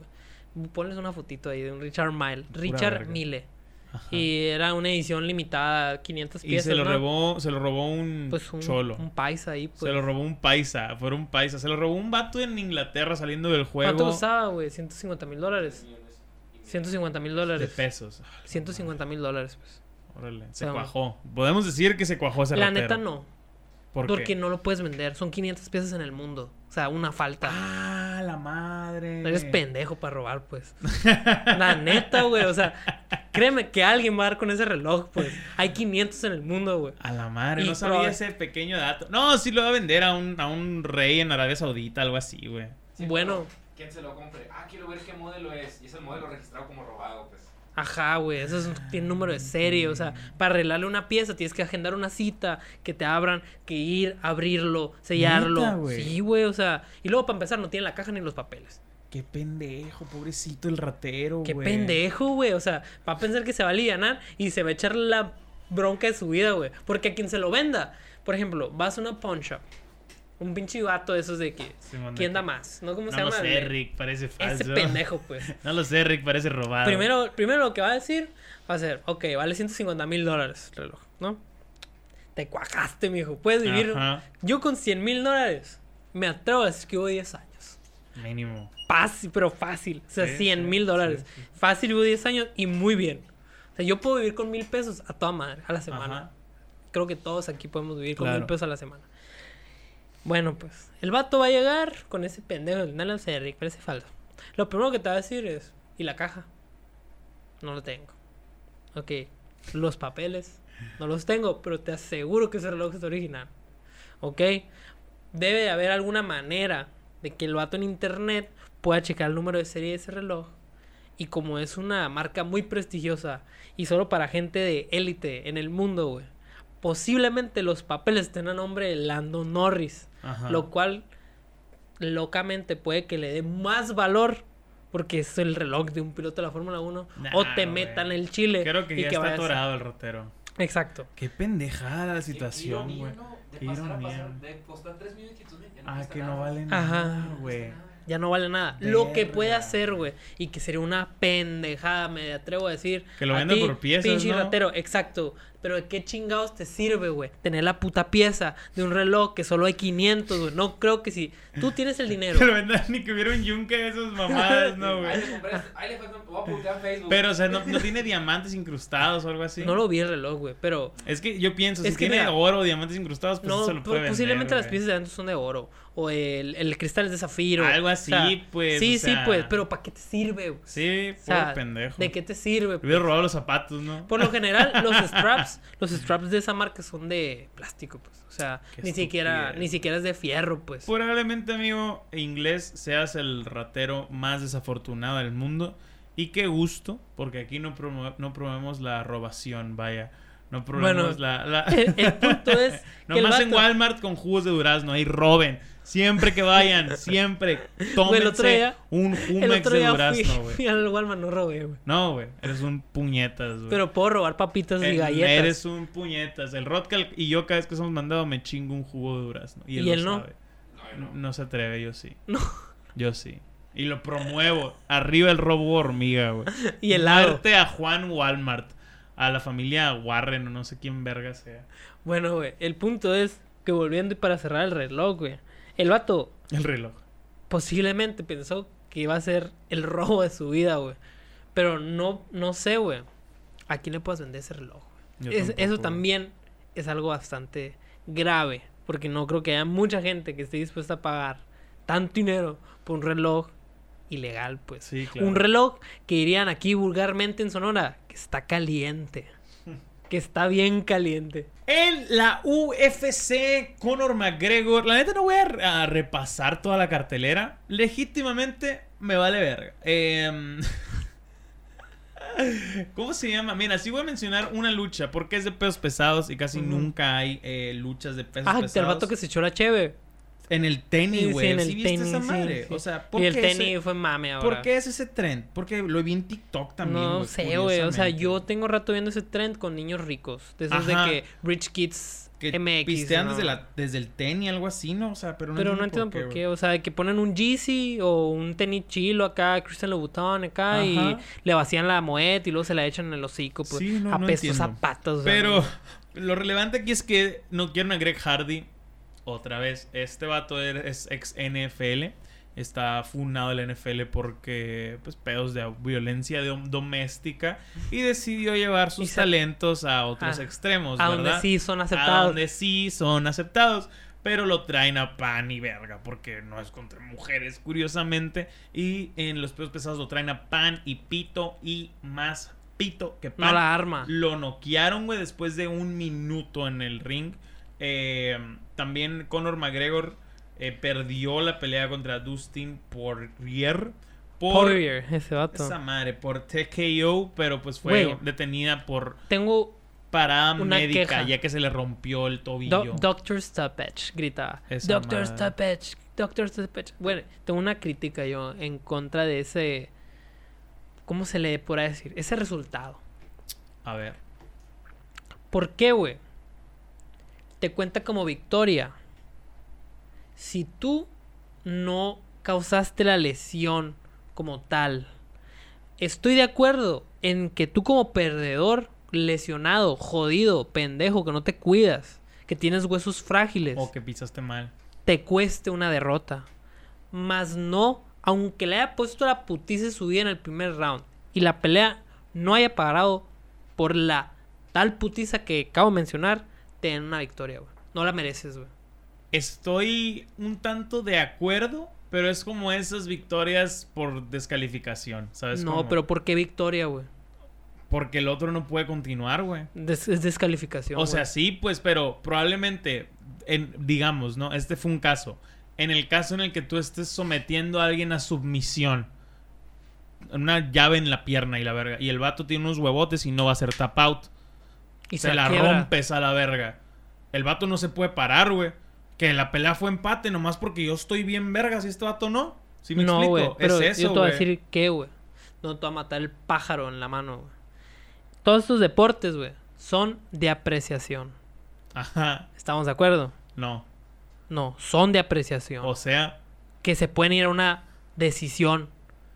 güey. Ponles una fotito ahí de un Richard Mille. Pura Richard. Mille. Ajá. Y era una edición limitada, 500 Y piezas. se lo ¿no? robó, se lo robó un, Pues un, cholo. un paisa ahí, pues. Se lo robó un paisa, fue un paisa. Se lo robó un vato en Inglaterra saliendo del juego ¿Cuánto costaba, güey? 150 mil dólares. Millones y millones. 150 mil de dólares. pesos. 150 mil dólares, pues. Órale, se sea, cuajó. Podemos decir que se cuajó ese La ratero. neta no. ¿Por porque qué? no lo puedes vender. Son 500 piezas en el mundo. O sea, una falta. Ah, la madre. No eres pendejo para robar, pues. La neta, güey. O sea, créeme que alguien va a dar con ese reloj, pues. Hay 500 en el mundo, güey. A la madre, Y no sabía ese pequeño dato. No, sí lo va a vender a un, a un rey en Arabia Saudita, algo así, güey. Sí, Bueno. ¿Quién se lo compre? Ah, quiero ver qué modelo es. Y es el modelo registrado como robado, pues. Ajá, güey, eso es un- tiene número de serie, o sea, para arreglarle una pieza tienes que agendar una cita, que te abran, que ir, abrirlo, sellarlo. ¿Neta, güey? sí, güey, o sea, y luego para empezar no tiene la caja ni los papeles. Qué pendejo, pobrecito el ratero, Qué güey. pendejo, güey, o sea, va a pensar que se va a alivianar y se va a echar la bronca de su vida, güey, porque a quien se lo venda, por ejemplo, vas a una pawn shop, un pinche vato de esos de que, ¿quién da más? ¿No? ¿Cómo se No lo llama? sé, Rick, parece falso. Ese (laughs) pendejo, pues. No lo sé, Rick, parece robado. Primero, primero lo que va a decir va a ser, ok, vale 150 mil dólares el reloj, ¿no? Te cuajaste, mijo. Puedes vivir. Ajá, Yo con 100 mil dólares me atrevo a decir que hubo 10 años. mínimo. Fácil, pero fácil. O sea, Sí, 100 sí, mil dólares. sí. Fácil vivo 10 años y muy bien. O sea, yo puedo vivir con mil pesos a toda madre, a la semana. Ajá. Creo que todos aquí podemos vivir con Claro. mil pesos a la semana. Bueno, pues, el vato va a llegar con ese pendejo, lo sé, Rick, parece falso. Lo primero que te va a decir es, ¿y la caja? No lo tengo. Ok, los papeles, no los tengo, pero te aseguro que ese reloj es original. Ok, debe de haber alguna manera de que el vato en internet pueda checar el número de serie de ese reloj. Y como es una marca muy prestigiosa y solo para gente de élite en el mundo, güey, posiblemente los papeles estén a nombre de Lando Norris. Ajá. Lo cual, locamente, puede que le dé más valor porque es el reloj de un piloto de la Fórmula 1 Nah, o te metan el chile. Creo que y ya está vayas a- atorado el ratero. Exacto. Qué pendejada la situación, güey. Qué ironía. pasar, de costar 3 millones y 500 mil, ya no Ah, que no vale nada, güey. Ya no vale nada. Lo que puede hacer, güey, y que sería una pendejada, me atrevo a decir. Que lo ti, por piezas, Pinche ¿no? ratero, exacto. Pero ¿de qué chingados te sirve, güey? Tener la puta pieza de un reloj que solo hay 500, güey. No creo que si tú tienes el (laughs) dinero. Que lo vendan ni que hubiera un yunque de esas mamadas, no, Ahí güey. le compré, ahí le falta, voy a publicar en Facebook. Pero, o sea, no, no tiene diamantes incrustados o algo así. No lo vi el reloj, güey, pero Es que yo pienso, Es si que tiene mira, oro o diamantes incrustados, pues no, eso lo puede vender, posiblemente las piezas de adentro son de oro o el, el cristal es de zafiro. Algo o así, sea, pues, Sí, o sea. sí, pues, pero ¿para qué te sirve? güey? Sí, O sea, pobre pendejo. ¿De qué te sirve? Le hubiera robado los zapatos, ¿no? Por lo general, los (laughs) straps, los straps de esa marca son de plástico, pues. O sea, ni siquiera, ni siquiera es de fierro, pues. Probablemente, amigo, inglés seas el ratero más desafortunado del mundo. Y qué gusto, porque aquí no, promo- no promovemos la robación, vaya. No promovemos Bueno, la... la... El, el punto es (laughs) que el Nomás en vato- Walmart con jugos de durazno, ahí roben. Siempre que vayan, siempre. (laughs) Tómense el día- un el Jumex de durazno, güey. fui (laughs) al Walmart, no robé, güey. No, güey, eres un puñetas, güey. Pero puedo robar papitas y Eh, galletas. Eres un puñetas. El Rodcal y yo cada vez que somos mandado me chingo un jugo de durazno. Y él, ¿Y él no? sabe. No, No. no. se atreve, yo sí. No. Yo sí. Y lo promuevo. Arriba el robo hormiga, güey. (laughs) Y helado. Muerte a Juan Walmart. A la familia Warren o no sé quién verga sea. Bueno, güey, el punto es que volviendo y para cerrar el reloj, güey. El vato, El reloj. posiblemente pensó que iba a ser el robo de su vida, güey. Pero no, no sé, güey. ¿A quién le puedes vender ese reloj? Es- eso también es algo bastante grave. Porque no creo que haya mucha gente que esté dispuesta a pagar tanto dinero por un reloj ilegal, pues. Sí, claro. Un reloj que dirían aquí vulgarmente en Sonora, que está caliente. Que está bien caliente. En la UFC, Conor McGregor. La neta no voy a, re- a repasar toda la cartelera. Legítimamente me vale verga. Em, (laughs) ¿Cómo se llama? Mira, sí voy a mencionar una lucha porque es de pesos pesados y casi nunca hay eh, luchas de pesos Ah, pesados. el vato que se echó la cheve. En el tenis, Sí, sí, güey. en Sí, el viste tenis, esa madre? sí. O sea, ¿por Y el qué tenis ese- fue mame ahora. ¿Por qué es ese trend? Porque lo vi en TikTok también. no güey, sé, güey. O sea, yo tengo rato viendo ese trend con niños ricos. De esos Ajá. de que Rich Kids Que MX. pistean ¿no? desde, la, desde el tenis, algo así, ¿no? O sea, pero no Pero no entiendo por güey. qué. O sea, que ponen un Yeezy o un tenis chilo acá, Christian Louboutin acá, y le vacían la moeta y luego se la echan en el hocico. Pues, Sí, no, no apestos entiendo. zapatos. o sea, Pero no. lo relevante aquí es que no quieren a Greg Hardy otra vez. Este vato er- es ex NFL. Está funado de la NFL porque, pues, pedos de violencia dom- doméstica. Y decidió llevar sus talentos a otros Ah, extremos, A ¿verdad? donde sí son A aceptados. donde sí son aceptados. Pero lo traen a pan y verga. Porque no es contra mujeres, curiosamente. Y en los pesos pesados lo traen a pan y pito. Y más pito que pan. No la arma. Lo noquearon, güey, después de un minuto en el ring. Eh, también Conor McGregor eh, perdió la pelea contra Dustin Poirier. Por Poirier, ese vato. esa madre, por TKO, pero pues fue detenida por Tengo parada médica, queja. ya que se le rompió el tobillo. Do- Doctor Stoppage, gritaba. Esa Doctor madre. Stoppage, Doctor Stoppage. Bueno, tengo una crítica yo en contra de ese. ¿Cómo se le podrá decir? Ese resultado. A ver. ¿Por qué, güey? Te cuenta como victoria. Si tú no causaste la lesión como tal, estoy de acuerdo en que tú como perdedor, lesionado, jodido, pendejo, que no te cuidas, que tienes huesos frágiles, O que pisaste mal. te cueste una derrota. Mas no, aunque le haya puesto la putiza de su vida en el primer round y la pelea no haya parado por la tal putiza que acabo de mencionar, te den una victoria, güey. No la mereces, güey. Estoy un tanto de acuerdo, pero es como esas victorias por descalificación, ¿sabes? No, cómo? pero ¿por qué victoria, güey? Porque el otro no puede continuar, güey. Des- es descalificación. O sea, güey. sí, pues, pero probablemente, en, digamos, ¿no? Este fue un caso. En el caso en el que tú estés sometiendo a alguien a submisión, una llave en la pierna y la verga, y el vato tiene unos huevotes y no va a hacer tap out, y se la quiebra. rompes a la verga. El vato no se puede parar, güey. Que la pelea fue empate nomás porque yo estoy bien verga si este vato no. ¿Sí me no, explico? Pero es eso, yo te voy a decir qué, güey. No te va a matar el pájaro en la mano, güey. Todos estos deportes, güey, son de apreciación. Ajá. ¿Estamos de acuerdo? No. No, son de apreciación. O sea, que se pueden ir a una decisión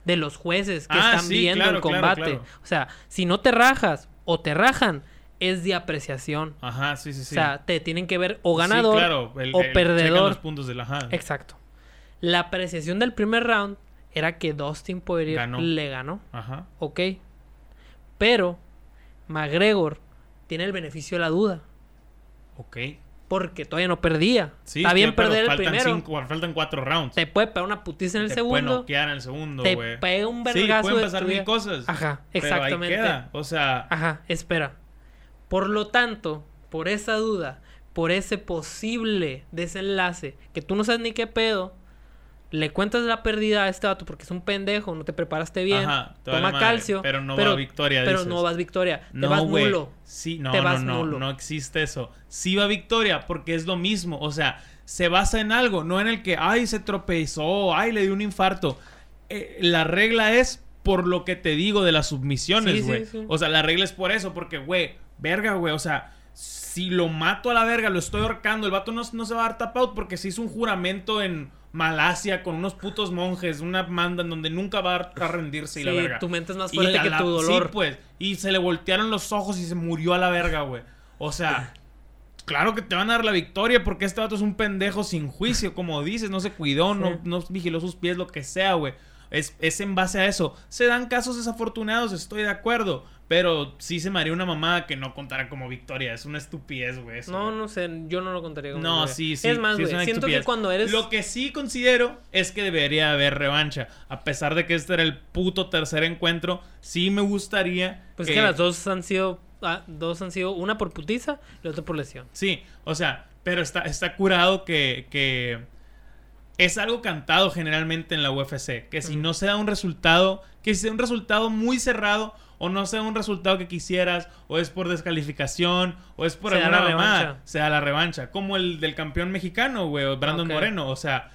de los jueces que Ah, están sí, viendo claro, el claro, combate. claro. O sea, si no te rajas o te rajan, es de apreciación. ajá, sí, sí, sí. O sea, te tienen que ver o Sí, ganador claro, el- o el- perdedor. los puntos de la ajá. Exacto. La apreciación del primer round era que Dustin Poirier Ganó. le ganó. Ajá. Ok. Pero McGregor tiene el beneficio de la duda. Ok. Porque todavía no perdía. Sí, Está bien sí, pero perder el faltan primero. cinco- faltan cuatro rounds. Te puede pegar una putiza en el Te puede segundo. noquear en el segundo, Te güey. pega un Sí, vergazo pueden de pasar mil cosas. Ajá, Pero ahí exactamente. queda. O sea, Ajá, espera. Por lo tanto, por esa duda, por ese posible desenlace, que tú no sabes ni qué pedo, le cuentas la pérdida a este vato porque es un pendejo, no te preparaste bien, Ajá, toma madre, calcio, pero no va a victoria, Pero dices. no vas victoria, te vas nulo. Sí, no, Te no, vas no, nulo. no existe eso. Sí va victoria porque es lo mismo. O sea, se basa en algo, no en el que, ay, se tropezó, ay, le dio un infarto. Eh, la regla es por lo que te digo de las submisiones, sí, güey. sí. O sea, la regla es por eso, porque, güey, verga, güey, o sea, si lo mato a la verga, lo estoy ahorcando, el vato no, no se va a dar tap out porque se hizo un juramento en Malasia con unos putos monjes, una manda en donde nunca va a, rendirse y la verga. tu mente es más Y fuerte la- que tu dolor. Sí, pues. Y se le voltearon los ojos y se murió a la verga, güey. O sea, claro que te van a dar la victoria porque este vato es un pendejo sin juicio, como dices, no se cuidó, no, no vigiló sus pies, lo que sea, güey. Es, es en base a eso. Se dan casos desafortunados, estoy de acuerdo. Pero sí se me haría una mamada que no contara como victoria. Es una estupidez, güey. eso, No, güey. no sé, yo no lo contaría como No, sí, sí. Es más, sí güey, siento que cuando eres... Lo que sí considero es que debería haber revancha. A pesar de que este era el puto tercer encuentro, sí me gustaría. Pues que las dos han sido... ah, dos han sido una por putiza y la otra por lesión. Sí, o sea, pero está, está curado que, que es algo cantado generalmente en la UFC. Que si no se da un resultado, que sea un resultado muy cerrado, o no sea un resultado que quisieras, o es por descalificación, o es por Se da alguna revancha. se da la revancha. Como el del campeón mexicano, güey, Brandon. Moreno, o sea.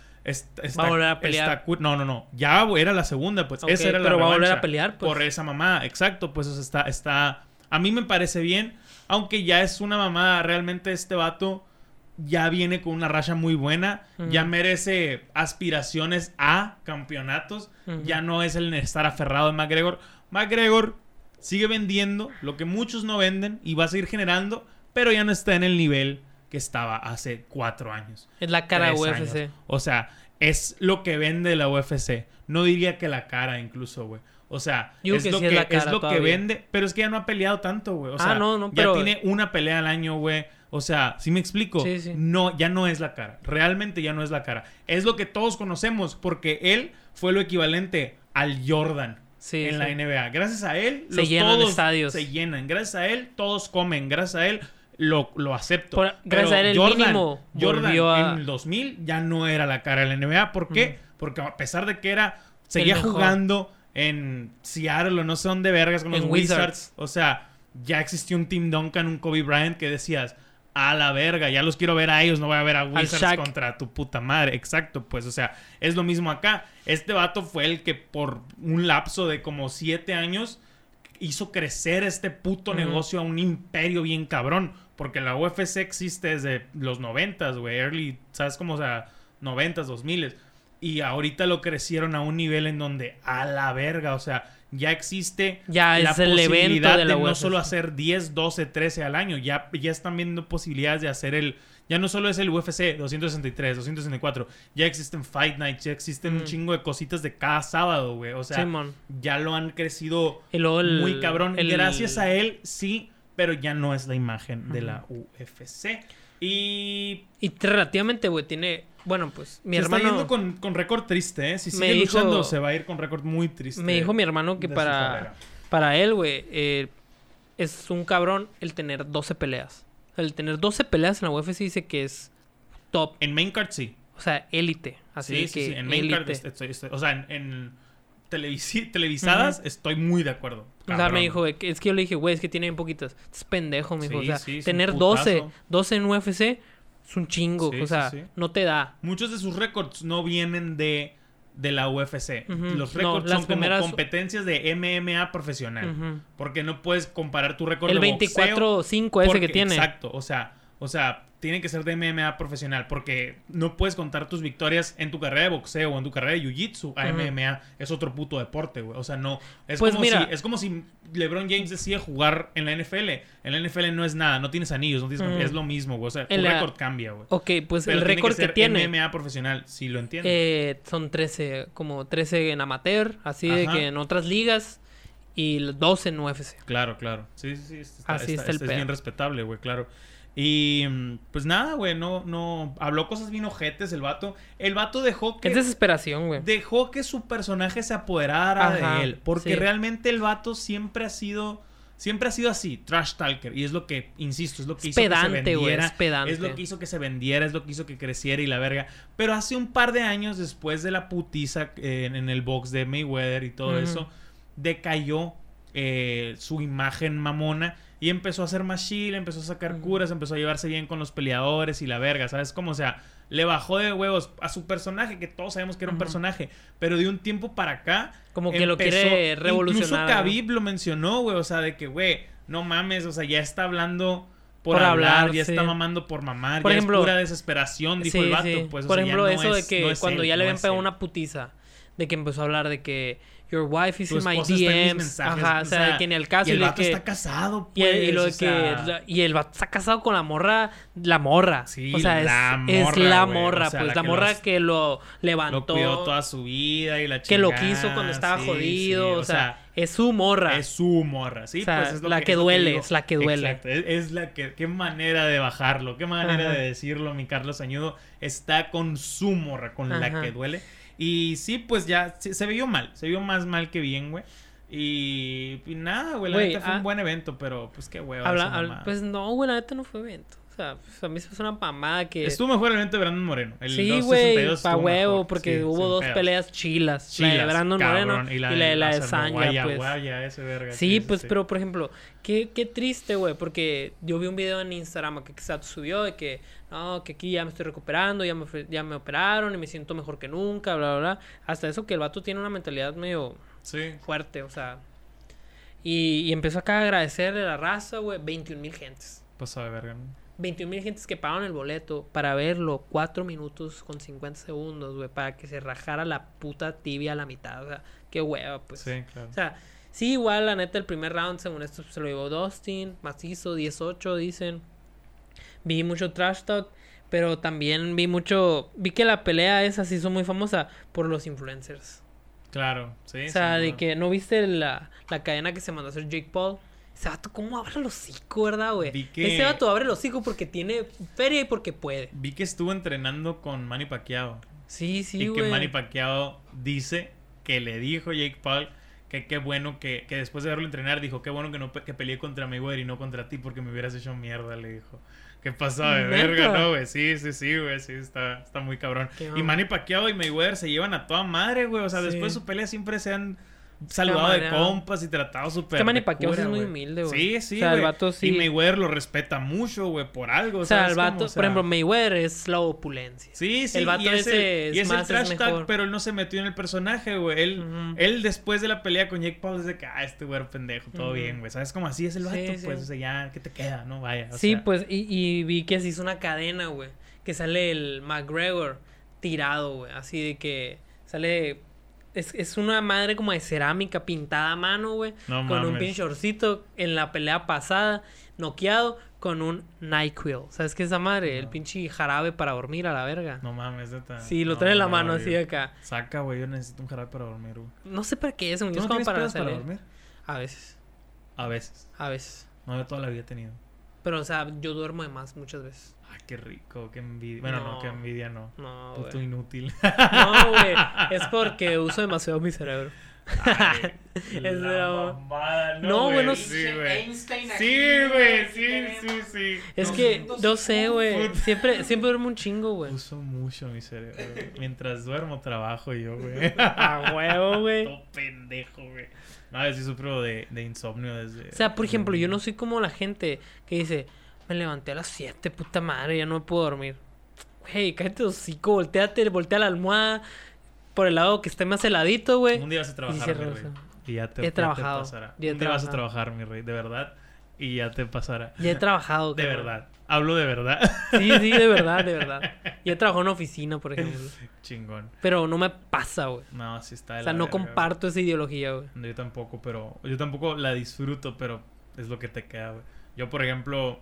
Va a volver a pelear. no, no, no. Ya güey, era la segunda, pues. Ok, esa era la pero va a volver a pelear, pues. Por esa mamada, exacto. Pues o sea, está, está. A mí me parece bien. Aunque ya es una mamada. Realmente este vato ya viene con una racha muy buena. Ya merece aspiraciones a campeonatos. Ya no es el estar aferrado a McGregor. McGregor sigue vendiendo lo que muchos no venden y va a seguir generando, pero ya no está en el nivel que estaba hace cuatro años. Es la cara de UFC. años. O sea, es lo que vende la UFC. No diría que la cara incluso, güey. O sea, Yo es que lo sí que, es la es cara lo que vende, pero es que ya no ha peleado tanto, güey. O Ah, sea, no, no, ya pero- tiene una pelea al año, güey. O sea, si me explico, Sí, sí. no, ya no es la cara. Realmente ya no es la cara. Es lo que todos conocemos, porque él fue lo equivalente al Jordan Sí, en sí. la NBA. Gracias a él, Se los llenan todos estadios. se llenan. Gracias a él, todos comen. Gracias a él, lo, lo acepto. Por- gracias Pero a él, el Jordan, mínimo Jordan a- en el 2000 ya no era la cara de la NBA. ¿Por qué? Porque a pesar de que era, seguía jugando en Seattle o no sé dónde vergas con los. Wizards. O sea, ya existió un Tim Duncan, un Kobe Bryant que decías, a la verga, ya los quiero ver a ellos, no voy a ver a Wizards contra tu puta madre. Exacto, pues, o sea, es lo mismo acá. Este vato fue el que por un lapso de como siete años hizo crecer este puto negocio a un imperio bien cabrón. Porque la UFC existe desde los noventas, güey. Early, ¿sabes cómo? O sea, noventas, dos miles. Y ahorita lo crecieron a un nivel en donde, a la verga, o sea, ya existe Ya la es el evento posibilidad de la no solo hacer 10, 12, 13 al año. Ya, ya están viendo posibilidades de hacer el... Ya no solo es el UFC 263, 264. Ya existen Fight Nights, ya existen un Mm. chingo de cositas de cada sábado, güey. O sea, ya lo han crecido el- muy cabrón. el- Gracias a él, sí, pero ya no es la imagen de la UFC. Y Y relativamente, güey, tiene... Bueno, pues mi se hermano... está yendo con, con récord triste, ¿eh? Si sigue dijo- luchando, se va a ir con récord muy triste. Me dijo mi hermano que para, para él, güey, eh, es un cabrón el tener 12 peleas. El tener 12 peleas en la UFC dice que es top. En main card, sí. O sea, élite. Así sí, de sí, que sí. En main card, estoy- estoy- o sea, en, en televisi- televisadas estoy muy de acuerdo. O sea, me dijo, güey, es que yo le dije, güey, es que tiene bien poquitas. Es pendejo, me dijo. O sea, tener putazo. 12, 12 en UFC es un chingo. Sí, o sea, sí, sí. no te da. Muchos de sus récords no vienen de, de la UFC. Los récords son como primeras- competencias de MMA profesional. Porque no puedes comparar tu récord El de boxeo 24-5 ese que tiene. Exacto, o sea, o sea, tiene que ser de MMA profesional porque no puedes contar tus victorias en tu carrera de boxeo o en tu carrera de jiu-jitsu a Ujú. MMA. Es otro puto deporte, güey. O sea, no. Es, Pues como mira. si, es como si LeBron James decide jugar en la NFL. En la NFL no es nada, no tienes anillos, no tienes es lo mismo, güey. O sea, tu En la- récord cambia, güey. Ok, pues Pero el récord que, ser tiene MMA profesional, si lo entiendes. eh, son 13, como 13 en amateur, así de que en otras ligas y 12 en UFC. Claro, claro. Sí, sí, sí. Está, Así está- está el está- es bien respetable, güey, claro. Y mm, pues nada, güey, no, no. Habló cosas bien ojetes el vato. El vato dejó que. Es desesperación, güey. Dejó que su personaje se apoderara Ajá, de él. Porque sí. realmente el vato siempre ha sido. Siempre ha sido así, trash talker. Y es lo que, insisto, es lo que Es hizo que se pedante, vendiera. es pedante. Es lo que hizo que se vendiera, es lo que hizo que creciera y la verga. Pero hace un par de años después de la putiza eh, en, el box de Mayweather y todo eso, decayó eh, su imagen mamona y empezó a hacer más chill, empezó a sacar curas, empezó a llevarse bien con los peleadores y la verga, ¿sabes? Como, o sea, le bajó de huevos a su personaje, que todos sabemos que era un personaje, pero de un tiempo para acá... Como que lo quiere revolucionar, Incluso. Khabib lo mencionó, güey, o sea, de que, güey, no mames, o sea, ya está hablando... Por, Por hablar, hablar, ya sí. está mamando por mamar, Por ya ejemplo, es pura desesperación, dijo Sí, el vato. sí. Pues, o Por sea, ya ejemplo, no eso es- de que no es cuando él, ya le habían pegado una putiza, de que empezó a hablar de que your wife is Tu in my DMs. mensajes, Ajá, o sea, sea, que en el caso y el vato que está casado, y, pues. el- y lo de o sea, que la- y el vato está casado con la morra, la morra. Sí, o sea, es la es morra, la güey, morra, o sea, pues la la, que morra los- que lo lo levantó, cuidó toda su vida y la que lo quiso cuando estaba sí, jodido, sí, o, sea, es su morra. Es su morra, sí, O sea, pues es lo la que es lo duele, digo. es la que duele. Exacto, es, es la que, qué manera de bajarlo, qué manera Ajá. de decirlo, mi Carlos Añudo, está con su morra, con la Ajá. que duele. Y sí, pues ya, sí, se vio mal, se vio más mal que bien, güey. Y, y nada, güey, la neta fue ah, un buen evento, pero pues qué hueva. Habla- habla- pues no, güey, la neta no fue evento. Sea, pues, a mí se me hace una mamada que... Estuvo mejor el evento de Brandon Moreno. El sí, 262 güey, pa' huevo, mejor, porque sí, hubo dos pedos. peleas chilas. la de Chilas, Brandon cabrón, Moreno y la, de la de Guaya, pues. Guaya, ese verga, Sí, pues, sí. pero por ejemplo, qué, qué triste, güey, porque yo vi un video en Instagram que Sato subió de que, no, que aquí ya me estoy recuperando, ya me, ya me operaron y me siento mejor que nunca, bla, bla, bla. Hasta eso que el vato tiene una mentalidad medio Sí, fuerte, o sea. Y, y empezó acá a agradecerle a la raza, güey, 21 mil gentes. pasó de verga, ¿no? 21 mil gentes que pagaron el boleto para verlo 4 minutos con 50 segundos, güey, para que se rajara la puta tibia a la mitad, o sea, qué hueva, pues. Sí, claro. O sea, sí, igual, la neta, el primer round, según esto, se lo llevó Dustin, macizo, 18, dicen. Vi mucho trash talk, pero también vi mucho. Vi que la pelea esa se hizo muy famosa por los influencers. Claro, sí. o sea, de que no viste la, la cadena que se mandó a hacer Jake Paul. Ese vato, ¿cómo abre el hocico, verdad, güey? Que- Ese vato abre el hocico porque tiene feria y porque puede. Vi que estuvo entrenando con Manny Pacquiao. Sí, sí, y que güey. Manny Pacquiao dice que le dijo Jake Paul que qué bueno que, que después de verlo entrenar dijo qué bueno que no que peleé contra Mayweather y no contra ti porque me hubieras hecho mierda, le dijo. ¿Qué pasó de verga, no, güey? Sí, sí, sí, güey, sí, está, está muy cabrón. Y. Manny Pacquiao y Mayweather se llevan a toda madre, güey. O sea, Sí. después de su pelea siempre se han saludado de compas y tratado súper. que Manny Pacquiao es muy humilde, güey. Sí, sí, O sea, el vato sí- Y Mayweather lo respeta mucho, güey, por algo. O sea, ¿sabes el cómo? vato, O sea, por ejemplo, Mayweather es la opulencia. Sí, sí, El vato y es ese el, y es el más, es trash mejor. pero él no se metió en el personaje, güey. Él, él después de la pelea con Jake Paul es de que, ah, este güey pendejo, todo bien, güey. ¿Sabes cómo así es el vato? Sí, pues, sí. o sea, ya, ¿qué te queda? No, vaya. o Sí, sea, pues, y, y vi que se hizo una cadena, güey. Que sale el McGregor tirado, güey. Así de que sale. Es, es una madre como de cerámica pintada a mano, güey. No con un mames. pinchorcito en la pelea pasada, noqueado con un NyQuil. ¿Sabes qué es esa madre? El pinche jarabe para dormir a la verga. No mames, neta. sí, lo No, trae en la no, mano no, así acá. Saca, güey, yo necesito un jarabe para dormir, güey. No sé para qué es, un ¿Tú es como para para dormir? A veces, A veces. a veces. No, yo toda la vida he tenido. Pero, o sea, yo duermo de más muchas veces. Ay, qué rico, qué envidia. Bueno, no, No. qué envidia no. No, Puto inútil. (laughs) No, güey. Es (laughs) porque uso demasiado mi cerebro. Ay, (laughs) Es la mamada, No, güey, no Sí, güey. Sí, güey, sí, sí, sí. Es que, no sé, güey. Siempre, siempre duermo un chingo, güey. Uso mucho mi cerebro. güey. Mientras duermo, trabajo yo, güey. A huevo, güey. Todo pendejo, güey. No, yo sí sufro de, de insomnio desde. O sea, por ejemplo, yo no soy como la gente que dice, me levanté a las 7, puta madre, ya no me puedo dormir. Güey, cállate hocico, volteate, voltea la almohada por el lado que esté más heladito, güey. Un día vas a trabajar, se mi rey. Y ya te, He ya te pasará. ya he Un día vas a trabajar, mi rey, de verdad. Y ya te pasará. Ya he trabajado, (laughs) De cabrón. verdad. Hablo de verdad. Sí, sí, de verdad, de verdad. (laughs) Ya he trabajado en oficina, por ejemplo. Chingón. Pero no me pasa, güey. No, sí está de O sea, la no verga, güey. comparto esa ideología, güey. Yo tampoco, pero yo tampoco la disfruto, pero es lo que te queda, güey. Yo, por ejemplo,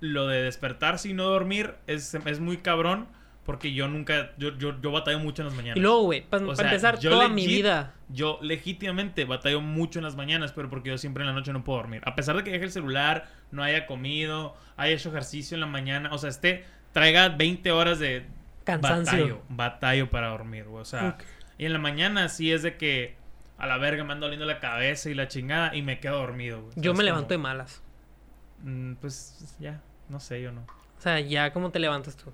lo de despertarse y no dormir es, es muy cabrón porque yo nunca, yo, yo, yo batallo mucho en las mañanas. Y luego, güey, para empezar, toda mi vida. Yo legítimamente batallo mucho en las mañanas, pero porque yo siempre en la noche no puedo dormir. A pesar de que deje el celular, no haya comido, haya hecho ejercicio en la mañana, o sea, esté, traiga 20 horas de Cansancio. batallo, batallo para dormir, güey. O sea, y en la mañana sí es de que a la verga me anda doliendo la cabeza y la chingada y me quedo dormido, güey. Yo ¿Sabes me levanto de malas. Mm, Pues ya, no sé, yo no. O sea, ya, ¿cómo te levantas tú?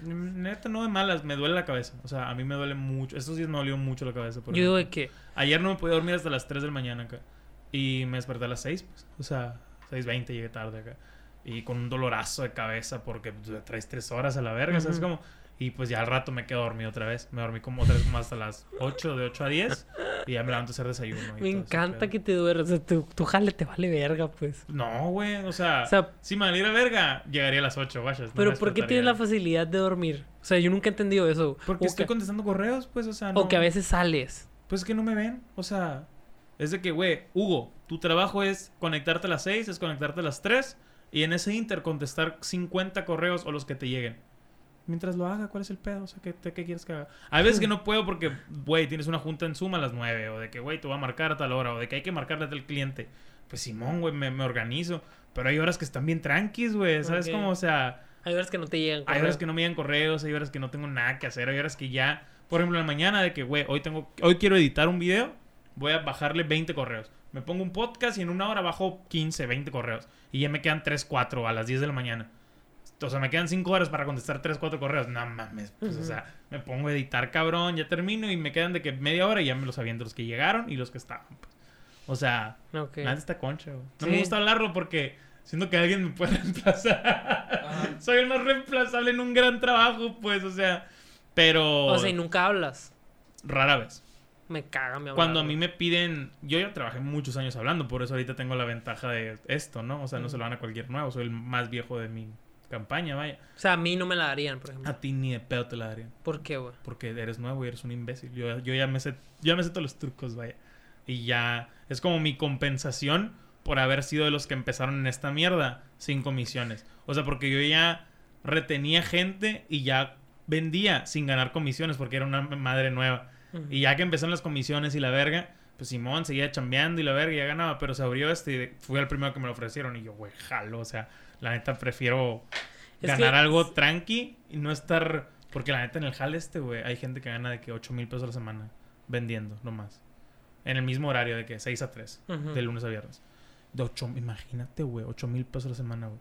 Neta, no de malas, me duele la cabeza. O sea, a mí me duele mucho. Estos días me dolió mucho la cabeza. Por Yo de que, Ayer no me podía dormir hasta las 3 de la mañana acá. Y me desperté a las 6, pues. O sea, 6.20 llegué tarde acá. Y con un dolorazo de cabeza porque pues, traes 3 horas a la verga, ¿sabes Ujú. cómo? Y pues ya al rato me quedo dormido otra vez. Me dormí como otra vez como hasta las 8, de 8 a 10. Y ya me levanto a hacer desayuno. y Me todo encanta que te duermas. O sea, tu, tu jale te vale verga, pues. No, güey, o sea, O sea, si me valiera verga, llegaría a las 8, guachas. no pero ¿por qué tienes la facilidad de dormir? O sea, yo nunca he entendido eso. Porque o estoy que, contestando correos, pues, o sea, no. o que a veces sales. Pues es que no me ven, o sea, es de que, güey, Hugo, tu trabajo es conectarte a las 6, es conectarte a las 3 y en ese inter contestar 50 correos o los que te lleguen. Mientras lo haga, ¿cuál es el pedo? O sea, ¿qué, te- qué quieres que haga? Hay veces que no puedo porque, güey, tienes una junta en Zoom a las 9 o de que, güey, te voy a marcar a tal hora o de que hay que marcarle a tal cliente. Pues Simón, güey, me, me organizo. Pero hay horas que están bien tranquis, güey, ¿sabes Ok. cómo? O sea... Hay horas que no te llegan. Hay horas que no me llegan correos, hay horas que no tengo nada que hacer, hay horas que ya, por ejemplo, en la mañana de que, güey, hoy tengo, hoy quiero editar un video, voy a bajarle 20 correos. Me pongo un podcast y en una hora bajo 15, 20 correos. Y ya me quedan 3, 4 a las 10 de la mañana. O sea, me quedan 5 horas para contestar 3, 4 correos. No mames, pues, o sea, me pongo a editar, cabrón, ya termino y me quedan de que media hora y ya me los aviento los que llegaron y los que estaban. pues. O sea, Ok. nada está concha, güey. No Sí. me gusta hablarlo porque siento que alguien me puede (laughs) reemplazar. Soy el más reemplazable en un gran trabajo, pues, o sea. Pero. O sea, y nunca hablas. Rara vez. Me caga mi Cuando a mí me piden. Yo ya trabajé muchos años hablando, por eso ahorita tengo la ventaja de esto, ¿no? O sea, no se lo van a cualquier nuevo. Soy el más viejo de mi campaña, vaya. O sea, a mí no me la darían, por ejemplo. A ti ni de pedo te la darían. ¿Por qué, güey? Porque eres nuevo y eres un imbécil. Yo, yo ya me sé. Ya me sé todos los trucos, vaya. Y ya. Es como mi compensación por haber sido de los que empezaron en esta mierda sin comisiones. O sea, porque yo ya retenía gente y ya vendía sin ganar comisiones porque era una madre nueva. Y ya que empezaron las comisiones y la verga, pues Simón seguía chambeando y la verga ya ganaba, pero se abrió este y fui el primero que me lo ofrecieron y yo, güey, jalo, o sea, la neta prefiero Es ganar que- algo tranqui y no estar, porque la neta en el jale este, güey, hay gente que gana de que 8 mil pesos a la semana vendiendo, nomás. En el mismo horario de que 6 a 3, Ujú. de lunes a viernes. De 8, imagínate, güey, 8 mil pesos a la semana, güey.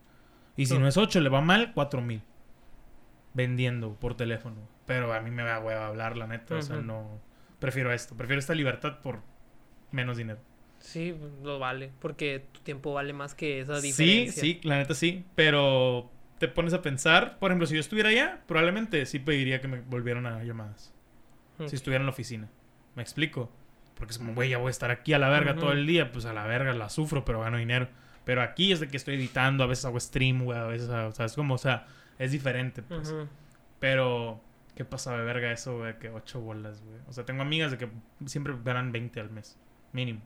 Y si no es 8, le va mal, 4 mil. Vendiendo por teléfono. Pero a mí me da hueva hablar, la neta. O sea, no. Prefiero esto. Prefiero esta libertad por menos dinero. Sí, lo vale. Porque tu tiempo vale más que esa Sí, diferencia. sí, la neta sí. Pero te pones a pensar. Por ejemplo, si yo estuviera allá, probablemente sí pediría que me volvieran a llamadas. Si estuviera en la oficina. ¿Me explico? Porque es como, güey, ya voy a estar aquí a la verga todo el día. Pues a la verga la sufro, pero gano dinero. Pero aquí es de que estoy editando, a veces hago stream, güey, a veces, o sea, es como, o sea, es diferente, pues. Pero, ¿qué pasa de verga eso, güey? Que ocho bolas, güey. O sea, tengo amigas de que siempre ganan 20 al mes, mínimo.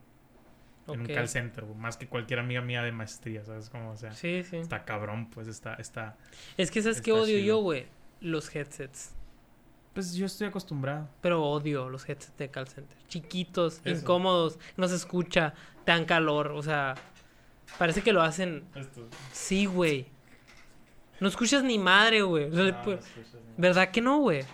En un call center, güey. Más que cualquier amiga mía de maestría, ¿sabes? Como, o sea, Sí, sí. está cabrón, pues, está, está... Es que ¿sabes qué está odio chido. yo, güey? Los headsets. Pues yo estoy acostumbrado. Pero odio los headsets de call center. Chiquitos, Eso. incómodos, no se escucha, te dan calor, o sea... Parece que lo hacen... Esto. Sí, güey. No escuchas ni madre, güey. No, pu- no escuchas ni- ¿Verdad que no, güey? Sí,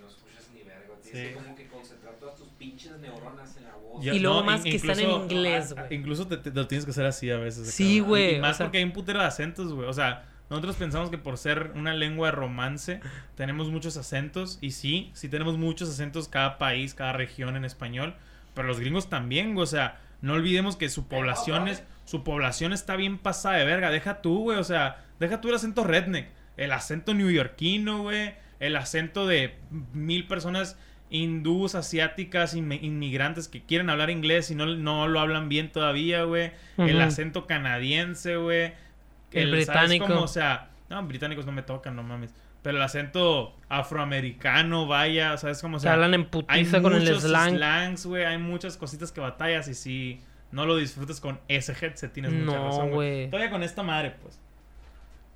no escuchas ni verga. Sí. Que como que concentrar todas tus pinches neuronas en la voz. Ya- Y luego no, más in- que están en inglés, ah, güey. Incluso te, te lo tienes que hacer así a veces. Sí, güey, Y más o sea- porque hay un putero de acentos, güey. O sea, nosotros pensamos que por ser una lengua de romance tenemos muchos acentos. Y sí, sí tenemos muchos acentos cada país, cada región en español. Pero los gringos también, güey. O sea, no olvidemos que su población es... Su población está bien pasada de verga. Deja tú, güey. O sea, deja tú el acento redneck. El acento neoyorquino, güey. El acento de mil personas hindús, asiáticas, inme- inmigrantes que quieren hablar inglés y no, no lo hablan bien todavía, güey. El acento canadiense, güey. El ¿sabes británico. cómo? O sea, no, británicos no me tocan, no mames. Pero el acento afroamericano, vaya, ¿sabes cómo? O Se sea, hablan en hay putiza con el slang. slangs, güey. Hay muchas cositas que batallas y si no lo disfrutas con ese headset tienes mucha No, razón, güey. Todavía con esta madre, pues.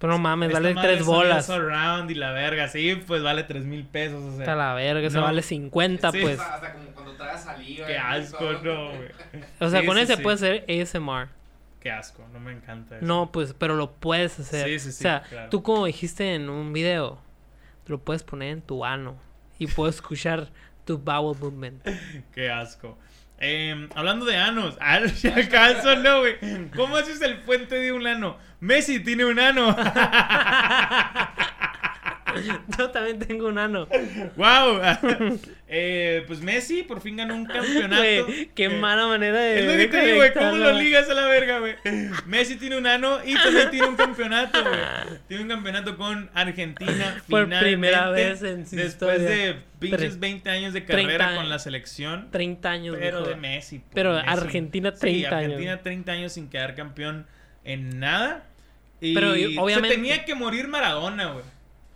Pero no mames, Esta vale tres bolas. surround y la verga, sí, pues vale tres mil pesos, o sea. Hasta la verga, eso No. vale 50, Sí. pues. Hasta, hasta como cuando tragas saliva. Qué asco, no, güey. O sea, Sí, con sí, ese sí. puede ser ASMR. Qué asco, no me encanta eso. No, pues, pero lo puedes hacer. Sí, sí, sí, o sea, claro. tú como dijiste en un video, te lo puedes poner en tu ano y puedes escuchar tu bowel movement. (laughs) Qué asco. Eh, hablando de (laughs) anos, si acaso no, güey. ¿Cómo haces el puente de un ano? Messi tiene un ano. (laughs) (laughs) Yo también tengo un ano. ¡Wow! (laughs) Eh, pues Messi por fin ganó un campeonato. Qué Eh, mala manera de. Es lo que te digo, güey. ¿Cómo lo ligas a la verga, güey? Messi tiene un ano y también tiene un campeonato, güey. Tiene un campeonato con Argentina. (laughs) Por primera vez en su Después historia. de pinches Tre- 20 años de 30 carrera años. con la selección. 30 años, Pero de Messi. por Pero Messi. Argentina, Sí, 30 años. Argentina 30 años sin quedar campeón en nada. Y Pero, obviamente- se tenía que morir Maradona, güey.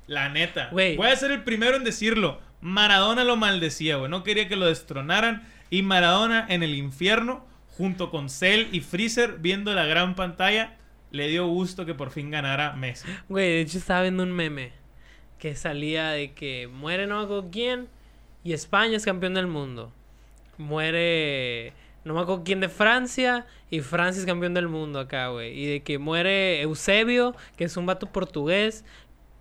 La neta. Güey. Voy a ser el primero en decirlo. Maradona lo maldecía, güey. No quería que lo destronaran. Y Maradona en el infierno, junto con Cell y Freezer, viendo la gran pantalla, le dio gusto que por fin ganara Messi. Güey, de hecho estaba viendo un meme que salía de que muere no me acuerdo quién y España es campeón del mundo. Muere no me acuerdo quién de Francia y Francia es campeón del mundo acá, güey. Y de que muere Eusebio, que es un vato portugués,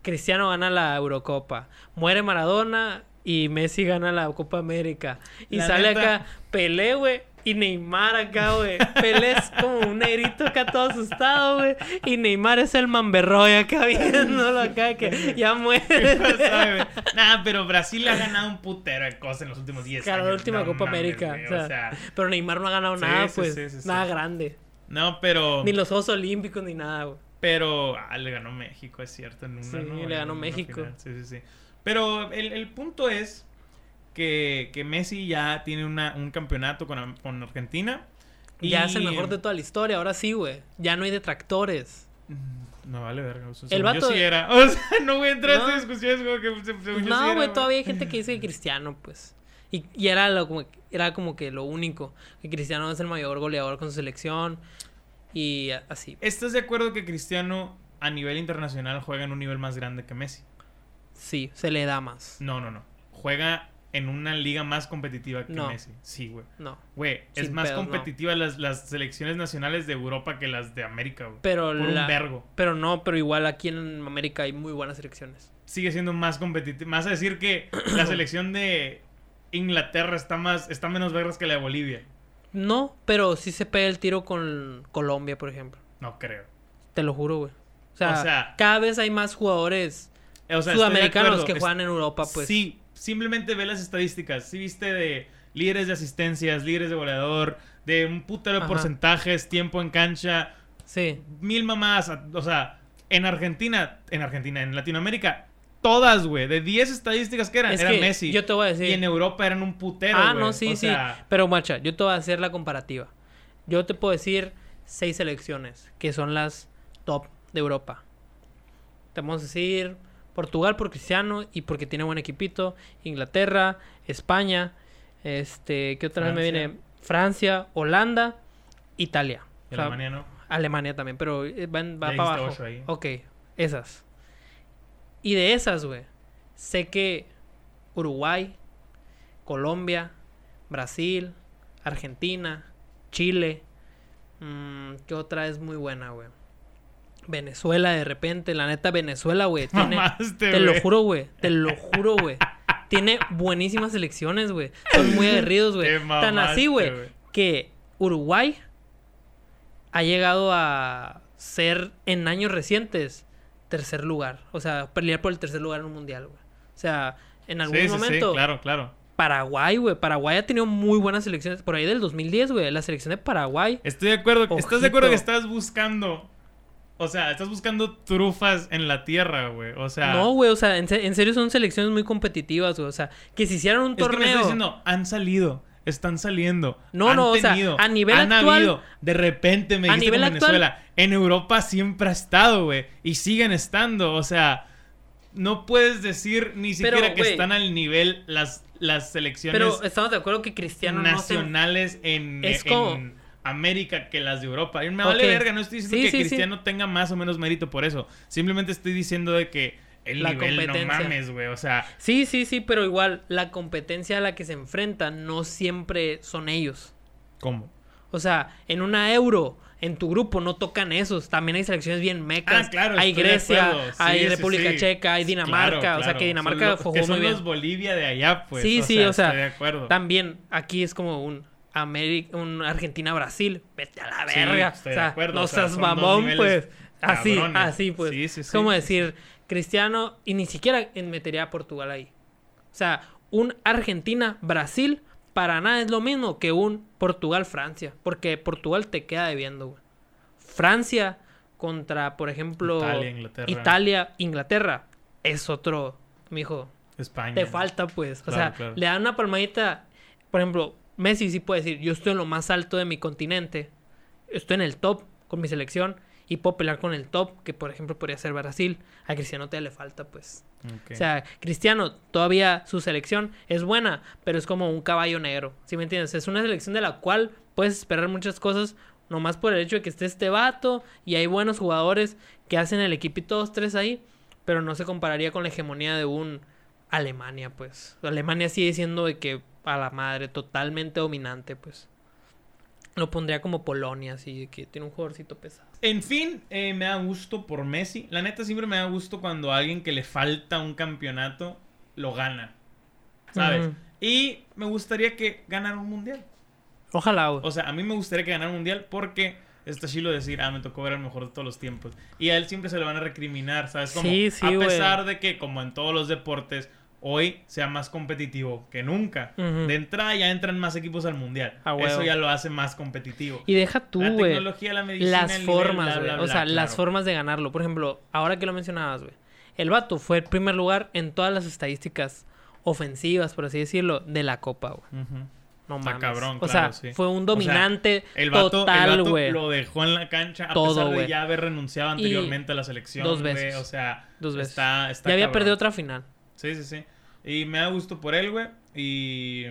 Cristiano gana la Eurocopa. Muere Maradona y Messi gana la Copa América. Y La sale neta- acá Pelé, güey. Y Neymar acá, güey. Pelé es como un negrito acá todo asustado, güey. Y Neymar es el mamberroy acá (laughs) viéndolo acá que ya ¿Qué muere. Nah, pero Brasil ha ganado un putero de cosas en los últimos 10 Claro, años. la última No Copa mames, América. güey, o sea, o sea, pero Neymar no ha ganado Sí, nada, sí, pues. sí. Nada grande. no, pero. Ni los Juegos Olímpicos ni nada, güey. Pero ah, le ganó México, es cierto. En una, Sí, ¿no? le ganó México. final. Sí, sí, sí. Pero el, el punto es que, que Messi ya tiene una, un campeonato con, con Argentina. Ya y- es el mejor de toda la historia, ahora sí, güey. Ya no hay detractores. Mm, No vale verga. o sea, El según yo vato sí era. (laughs) O sea, no voy a entrar No. a estas discusiones como que se- No, güey, todavía hay gente que dice que (laughs) Cristiano, pues. Y, y era, lo, como, era como que lo único. Que Cristiano es el mayor goleador con su selección. Y así. ¿Estás de acuerdo que Cristiano a nivel internacional juega en un nivel más grande que Messi? Sí, se le da más. No, no, no. Juega en una liga más competitiva que No. Messi. Sí, güey. No. Güey, es más pedos, no. competitiva las, las selecciones nacionales de Europa que las de América, güey. Pero Por un vergo. Pero no, pero igual aquí en América hay muy buenas selecciones. Sigue siendo más competitiva. Más a decir que la (coughs) selección de Inglaterra está más está menos vergas que la de Bolivia. No, pero sí se pega el tiro con Colombia, por ejemplo. No creo. Te lo juro, güey. O sea, O sea- cada vez hay más jugadores O sea, sudamericanos que juegan en Europa, pues. Sí, simplemente ve las estadísticas. Sí viste de líderes de asistencias, líderes de goleador, de un putero de porcentajes, tiempo en cancha, Sí. mil mamás. O sea, en Argentina, en Argentina, en Latinoamérica, todas, güey. De 10 estadísticas que eran, Es era que Messi. yo te voy a decir. Y en Europa eran un putero, ah, no, sí, O sí. sea, Pero, macha, yo te voy a hacer la comparativa. Yo te puedo decir seis selecciones que son las top de Europa. Te vamos a decir Portugal por Cristiano y porque tiene buen equipito. Inglaterra, España, este, ¿qué otra vez me viene? Francia, Holanda, Italia. y O sea, Alemania no. Alemania también, pero eh, va Ya para abajo. ahí. Ok, esas. Y de esas, güey, sé que Uruguay, Colombia, Brasil, Argentina, Chile, mm, ¿qué otra es muy buena, güey? Venezuela de repente, la neta Venezuela, güey, (laughs) tiene Mamaste, te lo juro, güey, te lo juro, güey. Tiene buenísimas selecciones, güey. Son muy (laughs) aguerridos, güey. Tan así, güey. que Uruguay ha llegado a ser en años recientes tercer lugar. O sea, pelear por el tercer lugar en un mundial, güey. O sea, en algún Sí, sí, sí, momento claro, claro. Paraguay, güey. Paraguay ha tenido muy buenas selecciones. Por ahí del 2010, güey. La selección de Paraguay. Estoy de acuerdo. ¿Estás de acuerdo que estás buscando? O sea, estás buscando trufas en la tierra, güey. O sea, No, güey. O sea, en, se- en serio son selecciones muy competitivas, güey. O sea, que si hicieran un es que me torneo. estás diciendo, han salido, están saliendo. No, han no, o sea, tenido, a nivel han actual- habido. De repente me a dijiste nivel con actual- Venezuela. En Europa siempre ha estado, güey. Y siguen estando. O sea, no puedes decir ni Pero, siquiera que están al nivel las, las selecciones pero estamos de acuerdo que Cristiano no se nacionales en, Es en América que las de Europa. Y me vale verga, no estoy diciendo Sí, que sí, sí. Cristiano tenga más o menos mérito por eso. Simplemente estoy diciendo de que el La nivel no competencia. mames, güey. O sea, Sí, sí, sí, pero igual la competencia a la que se enfrentan no siempre son ellos. ¿cómo? O sea, en una euro, en tu grupo no tocan esos. También hay selecciones bien mecas. Ah, claro, hay de Grecia. Sí, hay República sí. Checa, hay Dinamarca. Claro, O sea, que Dinamarca Son lo- jugó que muy son bien. los Bolivia de allá, pues. sí, sí, o sea, estoy de acuerdo. también aquí es como un América, un Argentina-Brasil. Vete a la verga. estoy o de sea, acuerdo, no o sea, seas mamón, pues. Así, cabrones. así, pues. Sí, sí, Es sí. como decir Cristiano, y ni siquiera metería a Portugal ahí. O sea, un Argentina-Brasil para nada es lo mismo que un Portugal-Francia. Porque Portugal te queda debiendo, güey. Francia contra, por ejemplo, Italia, Inglaterra. Italia, Inglaterra, es otro, mijo. España. Te falta, pues. O Claro, sea, claro. le dan una palmadita. Por ejemplo, Messi sí puede decir, yo estoy en lo más alto de mi continente. Estoy en el top con mi selección. Y puedo pelear con el top, que por ejemplo podría ser Brasil. A Cristiano te le falta, pues. O sea, Cristiano, todavía su selección es buena, pero es como un caballo negro. ¿Sí me entiendes? Es una selección de la cual puedes esperar muchas cosas, nomás por el hecho de que esté este vato y hay buenos jugadores que hacen el equipo y todos tres ahí, pero no se compararía con la hegemonía de un Alemania, pues. Alemania sigue siendo de que a la madre, totalmente dominante, pues. Lo pondría como Polonia, así, que tiene un jugadorcito pesado. En fin, eh, me da gusto por Messi. La neta siempre me da gusto cuando a alguien que le falta un campeonato lo gana. ¿Sabes? Y me gustaría que ganara un mundial. Ojalá, güey. O sea, a mí me gustaría que ganara un mundial porque está chilo decir, ah, me tocó ver el mejor de todos los tiempos. Y a él siempre se le van a recriminar, ¿sabes? Como, Sí, sí, a güey. pesar de que, como en todos los deportes, hoy sea más competitivo que nunca. De entrada ya entran más equipos al mundial. Eso ya lo hace más competitivo. Y deja tú, la tecnología, la medicina, las el nivel, formas, bla, o sea, las formas de ganarlo. Por ejemplo, ahora que lo mencionabas, güey. El vato fue el primer lugar en todas las estadísticas ofensivas, por así decirlo, de la Copa, güey. Ujú. No Está mames. cabrón, o claro, sea, sí. fue un dominante El vato, total, el vato güey. lo dejó en la cancha a Todo, pesar de ya haber renunciado anteriormente a la selección. dos veces. O sea, Dos veces. Está, está Ya había cabrón. perdido otra final. Sí, sí, sí. Y me da gusto por él, güey. Y.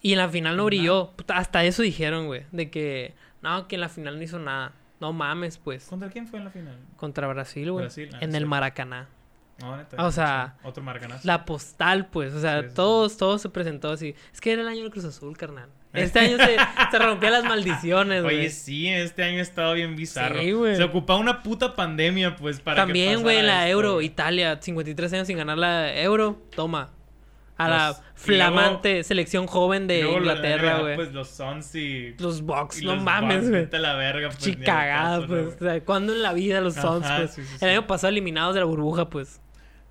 Y en la final no brilló. Puta, hasta eso dijeron, güey. De que, no, que en la final no hizo nada. No mames, pues. ¿Contra quién fue en la final? Contra Brasil, güey. Brasil, ah, en sí. el Maracaná. No, neta. O sea. Otro marcanazo. La postal, pues. O sea, Sí, sí, sí. todos, todos se presentó así. Es que era el año del Cruz Azul, carnal. Este año se, se rompían las maldiciones, güey. Oye, sí, este año ha estado bien bizarro. Sí. Se ocupaba una puta pandemia, pues, para También, güey, la esto, Euro. Italia, 53 años sin ganar la Euro, toma. A la Los- flamante selección joven de Inglaterra, güey. Pues los Suns y. los Bucks, y no los mames, güey. la verga, pues. Chicagada, caso, ¿no, pues. O sea, ¿cuándo en la vida los Suns, pues? sí, sí, El año pasado eliminados de la burbuja, pues.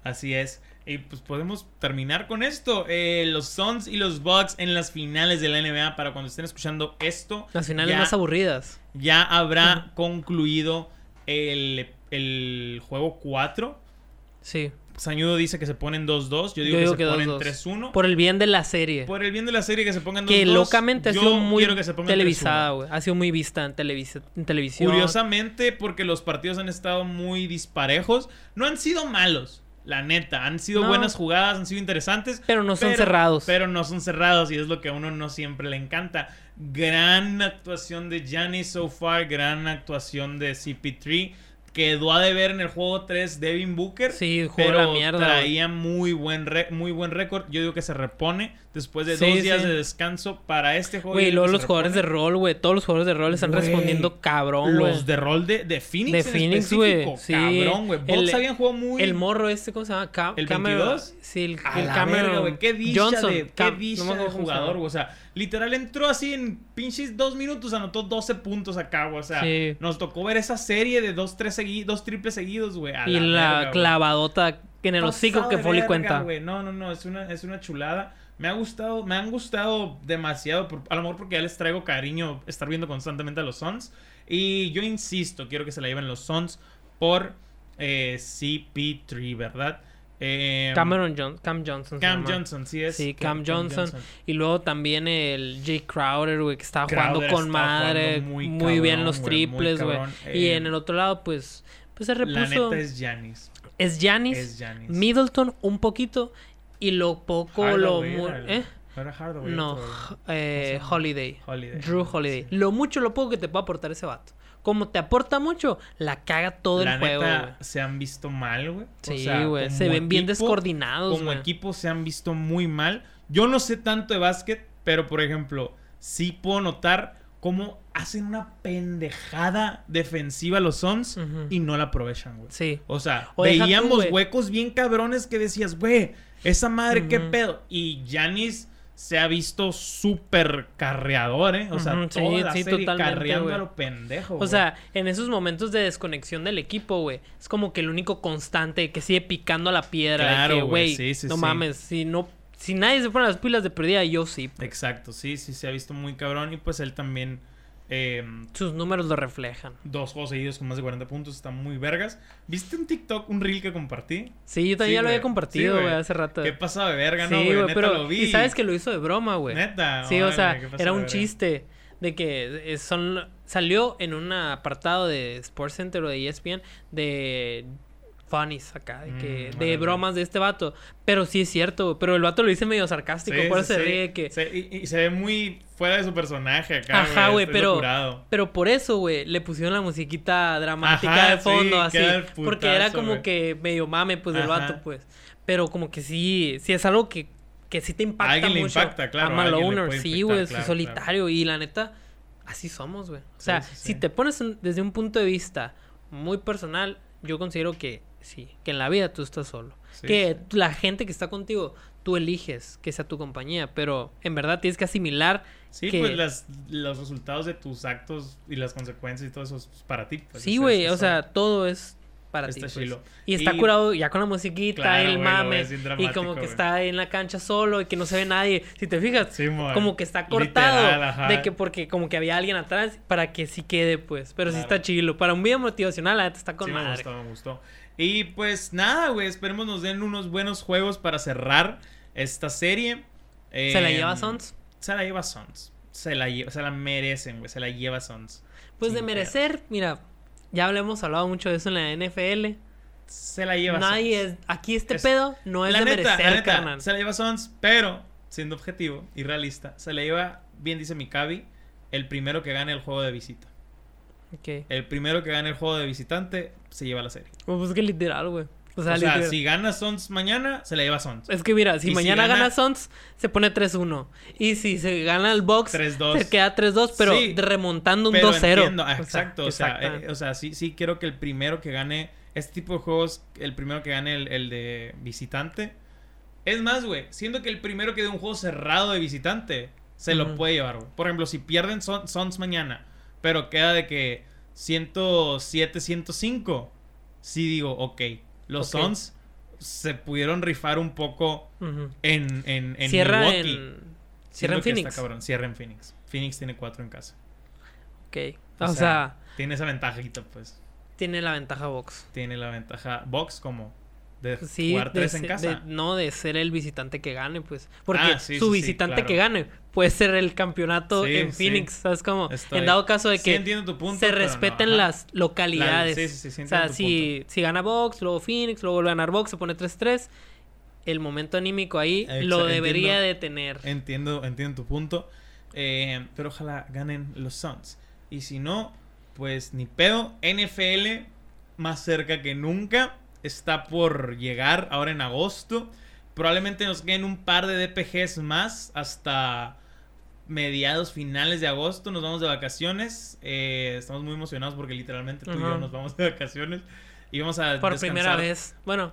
Así es. Y pues podemos terminar con esto. Eh, los Suns y los Bucks en las finales de la NBA. Para cuando estén escuchando esto, Las finales ya, más aburridas. ya habrá concluido el, el juego 4. Sí. Sañudo dice que se ponen 2-2. Yo digo Yo que digo se que ponen 2-2. 3-1. Por el bien de la serie. Por el bien de la serie que se pongan 2-2. que locamente ha yo sido muy quiero que se pongan televisada, 3-1. güey. Ha sido muy vista en, televisa- en televisión. Curiosamente, porque los partidos han estado muy disparejos. No han sido malos, la neta. Han sido No. buenas jugadas, han sido interesantes. Pero no son cerrados. Pero no son cerrados y es lo que a uno no siempre le encanta. Gran actuación de Giannis so far, gran actuación de CP3. Quedó a deber en el juego 3 Devin Booker. Sí, jugó pero la mierda, traía muy buen re- muy buen récord. Yo digo que se repone después de Sí, dos días sí. de descanso para este juego. Güey, luego los jugadores de rol, güey. Todos los jugadores de rol están respondiendo cabrón, güey. Los de rol de, de Phoenix. De en Phoenix, güey. Sí. Cabrón, güey. Bucks habían jugado muy. El morro este, ¿cómo se llama? Ca- ¿El Cameron- 22? Sí, el, A el Cameron verga, güey. Qué dicha Johnson. de, qué Cam- dicha no de jugador, güey. O sea, literal entró así en pinches dos minutos, anotó 12 puntos acá, güey. O sea, Sí. nos tocó ver esa serie de dos, tres segui- dos triples seguidos, güey. a Y la, verga, clavadota en el hocico que Foley cuenta. güey. No, no, no, es una, es una chulada. Me ha gustado, me han gustado demasiado, por- a lo mejor porque ya les traigo cariño estar viendo constantemente a los Suns. Y yo insisto, quiero que se la lleven los Suns por eh, CP3, ¿verdad? Eh, Cameron John- Cam Johnson. Cam. Johnson, sí es. Sí, Cam, Johnson. Y luego también el Jay Crowder, güey, que estaba Crowder jugando con madre. jugando muy Muy, bien los muy triples, güey. Y Eh, en el otro lado, pues, pues se La repuso. neta es Giannis. Es Giannis, Es Giannis. Middleton un poquito. Y lo poco, lo Hardaway mu- era el- ¿Eh? ¿No Hardaway eh. Holiday. Holiday. Drew Holiday. Sí. Lo mucho, lo poco que te puede aportar ese vato. Como te aporta mucho, la caga todo La el juego, se han visto mal, güey. O Sí, sea, güey. Se ven bien descoordinados, Como equipo se han visto muy mal. Yo no sé tanto de básquet, pero por ejemplo, sí puedo notar cómo hacen una pendejada defensiva los Suns y no la aprovechan, güey. Sí. O sea, O deja tú, veíamos huecos bien cabrones que decías, güey, esa madre, qué pedo. Y Giannis se ha visto súper carreador, ¿eh? O sea, Ujú, sí, toda la sí, serie carreando a lo pendejo, O sea, en esos momentos de desconexión del equipo, güey, es como que el único constante que sigue picando a la piedra. Claro, güey, sí, sí, no sí. mames, si no, si nadie se pone las pilas de perdida, yo sí. Exacto, sí, sí, se ha visto muy cabrón. Y pues él también. Eh, Sus números lo reflejan. dos juegos seguidos con más de 40 puntos, están muy vergas. ¿Viste un TikTok, un reel que compartí? Sí, yo también Sí, ya lo había compartido, güey, hace rato. ¿Qué pasaba de verga, sí, no, güey? pero lo vi. y sabes que lo hizo de broma, güey. Neta. Sí, o sea, órale, ¿qué pasaba era un verga? chiste de que eh, son salió en un apartado de Sports Center o de ESPN de funnies acá, de que Mm, de bromas de este vato, pero sí es cierto, pero el vato lo dice medio sarcástico, Sí, por sí, eso se ríe que Se- y, y se ve muy fuera de su personaje acá, Ajá, güey, pero- pero por eso, güey, le pusieron la musiquita dramática Ajá, de fondo sí, así, porque era como que medio mame pues del vato, pues. Pero como que sí, sí es algo que que sí te impacta A alguien le mucho. impacta, claro, A a alguien le Malone, puede sí, güey, claro, solitario. Y la neta, así somos, güey. O sea, si te pones en- desde un punto de vista muy personal, yo considero que sí, que en la vida tú estás solo. Sí, que sí. la gente que está contigo, tú eliges que sea tu compañía, pero en verdad tienes que asimilar Sí, que- pues las, los resultados de tus actos y las consecuencias y todo eso es para ti. pues, Sí, güey, o sea, todo es para Está ti. pues. Y está Y- curado ya con la musiquita, Claro, el mame, y como que güey. está ahí en la cancha solo y que no se ve nadie. Si te fijas, Sí, mo, como que está cortado literal, de que porque como que había alguien atrás para que sí quede, pues. Pero sí Claro. está chilo. Para un video motivacional, la neta está con sí, me madre. gustó, me gustó. Y pues nada, güey, esperemos nos den unos buenos juegos para cerrar esta serie. ¿Se la lleva Sons? Se la lleva Sons. Se la, lleva, se la merecen, güey. Se la lleva Sons. Pues de merecer, mira, ya hablemos hablado mucho de eso en la NFL. Se la lleva Nadie Suns. es, aquí este Es- pedo no es la de neta, merecer, la neta, carnal. Se la lleva Sons, pero siendo objetivo y realista, se la lleva, bien dice Mikabi, el primero que gane el juego de visita. El primero que gane el juego de visitante se lleva la serie. Pues es que literal, güey. O sea, o sea, si gana Sons mañana, se la lleva Sons. Es que mira, si Y si mañana gana- gana Sons, se pone 3-1. Y si se gana el box, 3-2. se queda 3-2, pero Sí, remontando un Pero 2-0. entiendo, ah, exacto. O sea, eh, o sea, sí, sí quiero que el primero que gane este tipo de juegos, el primero que gane el, el de visitante. Es más, güey, siento que el primero que dé un juego cerrado de visitante se lo puede llevar, güey. Por ejemplo, si pierden Son- Sons mañana, pero queda de que 107, 105, sí digo, ok, los Ok. Sons se pudieron rifar un poco en, en, en Cierra Milwaukee. en... Cierra en está Phoenix. cabrón. Cierra en Phoenix. Phoenix tiene cuatro en casa. Ok. O O, sea, sea, Tiene esa ventajita, pues. tiene la ventaja box. Tiene la ventaja Box como de Sí, jugar de tres en ser- casa. de- no de ser el visitante que gane, pues. Porque Ah, sí, su sí, visitante claro. que gane puede ser el campeonato en. Phoenix, ¿sabes cómo? Estoy- En dado caso de que entiendo tu punto, se no, respeten las localidades. La- sí, sí, sí, sí o sea, si, si gana Box, luego Phoenix, luego vuelve a ganar Box, se pone 3-3. El momento anímico ahí lo debería entiendo. de tener. Entiendo, entiendo tu punto. Eh, pero ojalá ganen los Suns. Y si no, pues ni pedo. NFL más cerca que nunca. Está por llegar ahora en agosto. Probablemente nos queden un par de DPGs más hasta mediados finales de agosto. Nos vamos de vacaciones. Eh, estamos muy emocionados porque literalmente tú y yo nos vamos de vacaciones. Y vamos a Por descansar. primera vez. Bueno,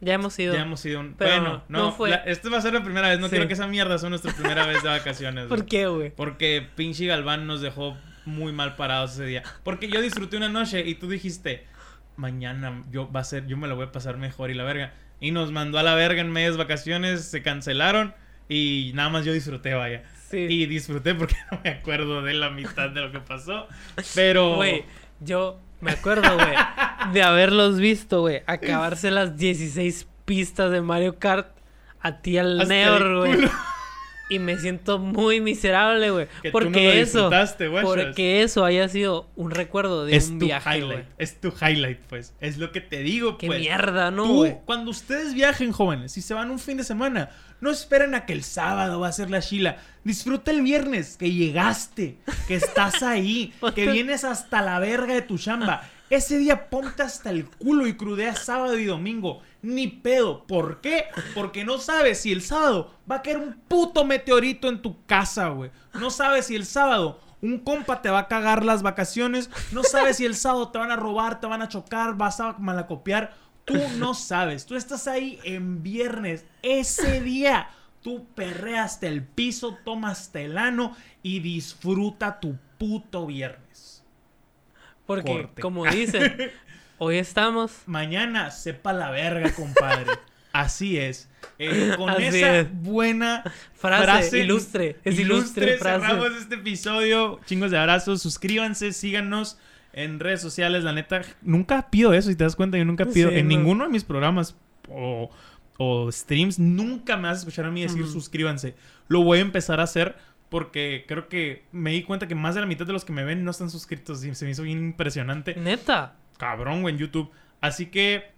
ya hemos ido. Ya hemos ido un... Pero bueno, no, no fue. la- esta va a ser la primera vez. No Sí. quiero que esa mierda sea nuestra primera vez de vacaciones. (laughs) ¿Por qué, güey? Porque pinche Galván nos dejó muy mal parados ese día. Porque yo disfruté una noche y tú dijiste, mañana yo va a ser, yo me lo voy a pasar mejor y la verga. Y nos mandó a la verga en medias vacaciones, se cancelaron y nada más yo disfruté, vaya. Sí. Y disfruté porque (laughs) no me acuerdo de la mitad de lo que pasó. Pero... Güey, yo me acuerdo, güey, de haberlos visto, güey, acabarse las 16 pistas de Mario Kart a ti al Neor, güey. Y me siento muy miserable, güey. No Porque eso, porque eso haya sido un recuerdo de es un tu viaje, highlight. Es tu highlight, pues. Es lo que te digo, Qué pues. mierda, ¿no, Tú, cuando ustedes viajen, jóvenes, si se van un fin de semana, no esperen a que el sábado va a ser la Shila. Disfruta el viernes, que llegaste, que estás ahí, (laughs) que vienes hasta la verga de tu chamba. Ese día ponte hasta el culo y crudea sábado y domingo. Ni pedo. ¿Por qué? Porque no sabes si el sábado va a caer un puto meteorito en tu casa, güey. No sabes si el sábado un compa te va a cagar las vacaciones. No sabes si el sábado te van a robar, te van a chocar, vas a malacopiar. Tú no sabes. Tú estás ahí en viernes. Ese día Tú perrea hasta el piso, tomas telano y disfruta tu puto viernes. Porque, Corte. como dicen, (laughs) hoy estamos. Mañana sepa la verga, compadre. (laughs) Así es. Eh, con Así esa es. buena Frase, ilustre, es ilustre frase. cerramos este episodio. Chingos de abrazos. Suscríbanse, síganos en redes sociales. La neta, nunca pido eso. Si te das cuenta, yo nunca pido Sí, en no. ninguno de mis programas o, o streams. Nunca me vas a escuchar a mí decir suscríbanse. Lo voy a empezar a hacer porque creo que me di cuenta que más de la mitad de los que me ven no están suscritos. Y se me hizo bien impresionante. Neta. Cabrón, güey, en YouTube. Así que.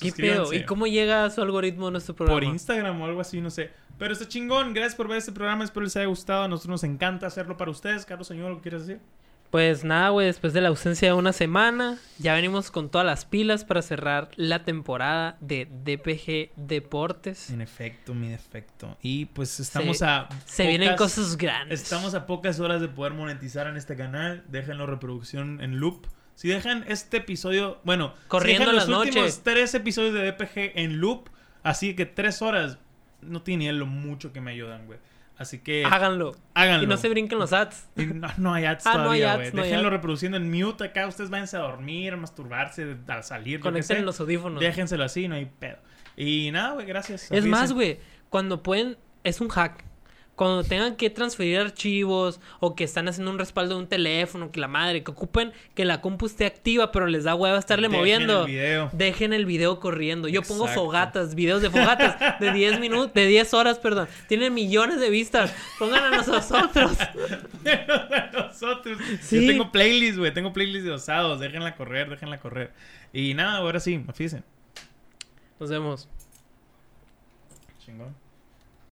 ¿Qué pedo? ¿Y cómo llega su algoritmo a nuestro por programa? Instagram o algo así, no sé. Pero está chingón. Gracias por ver este programa. Espero les haya gustado. A nosotros nos encanta hacerlo para ustedes. Carlos Señor, ¿lo quieres decir? Pues nada, güey, después de la ausencia de una semana, ya venimos con todas las pilas para cerrar la temporada de DPG Deportes. En efecto, mi defecto. Y pues estamos Se- a. Se vienen cosas grandes. Estamos a pocas horas de poder monetizar en este canal. Déjenlo reproducción en loop. Si dejan este episodio, bueno, Corriendo si dejan los últimos tres episodios de DPG en loop, así que tres horas, no tienen idea lo mucho que me ayudan, güey. Así que Háganlo. háganlo. Y no se brinquen los ads. Y no, no hay ads Ah, todavía, güey. no Déjenlo reproduciendo en mute acá. Ustedes váyanse a dormir, a masturbarse, a salir. Conecten los audífonos. Déjenselo así, no hay pedo. Y nada, güey, gracias. Es más, güey, cuando pueden, es un hack. Cuando tengan que transferir archivos o que están haciendo un respaldo de un teléfono, que la madre, que ocupen que la compu esté activa, pero les da hueva estarle Dejen moviendo. el video. Dejen el video corriendo. Yo pongo fogatas, videos de fogatas de (laughs) 10 minutos, de 10 horas, perdón. Tienen millones de vistas. Pongan a nosotros. (laughs) nosotros. Sí. Yo tengo playlist, güey. Tengo playlist de osados. Déjenla correr, déjenla correr. Y nada, ahora sí, fíjense. Nos vemos. Chingón.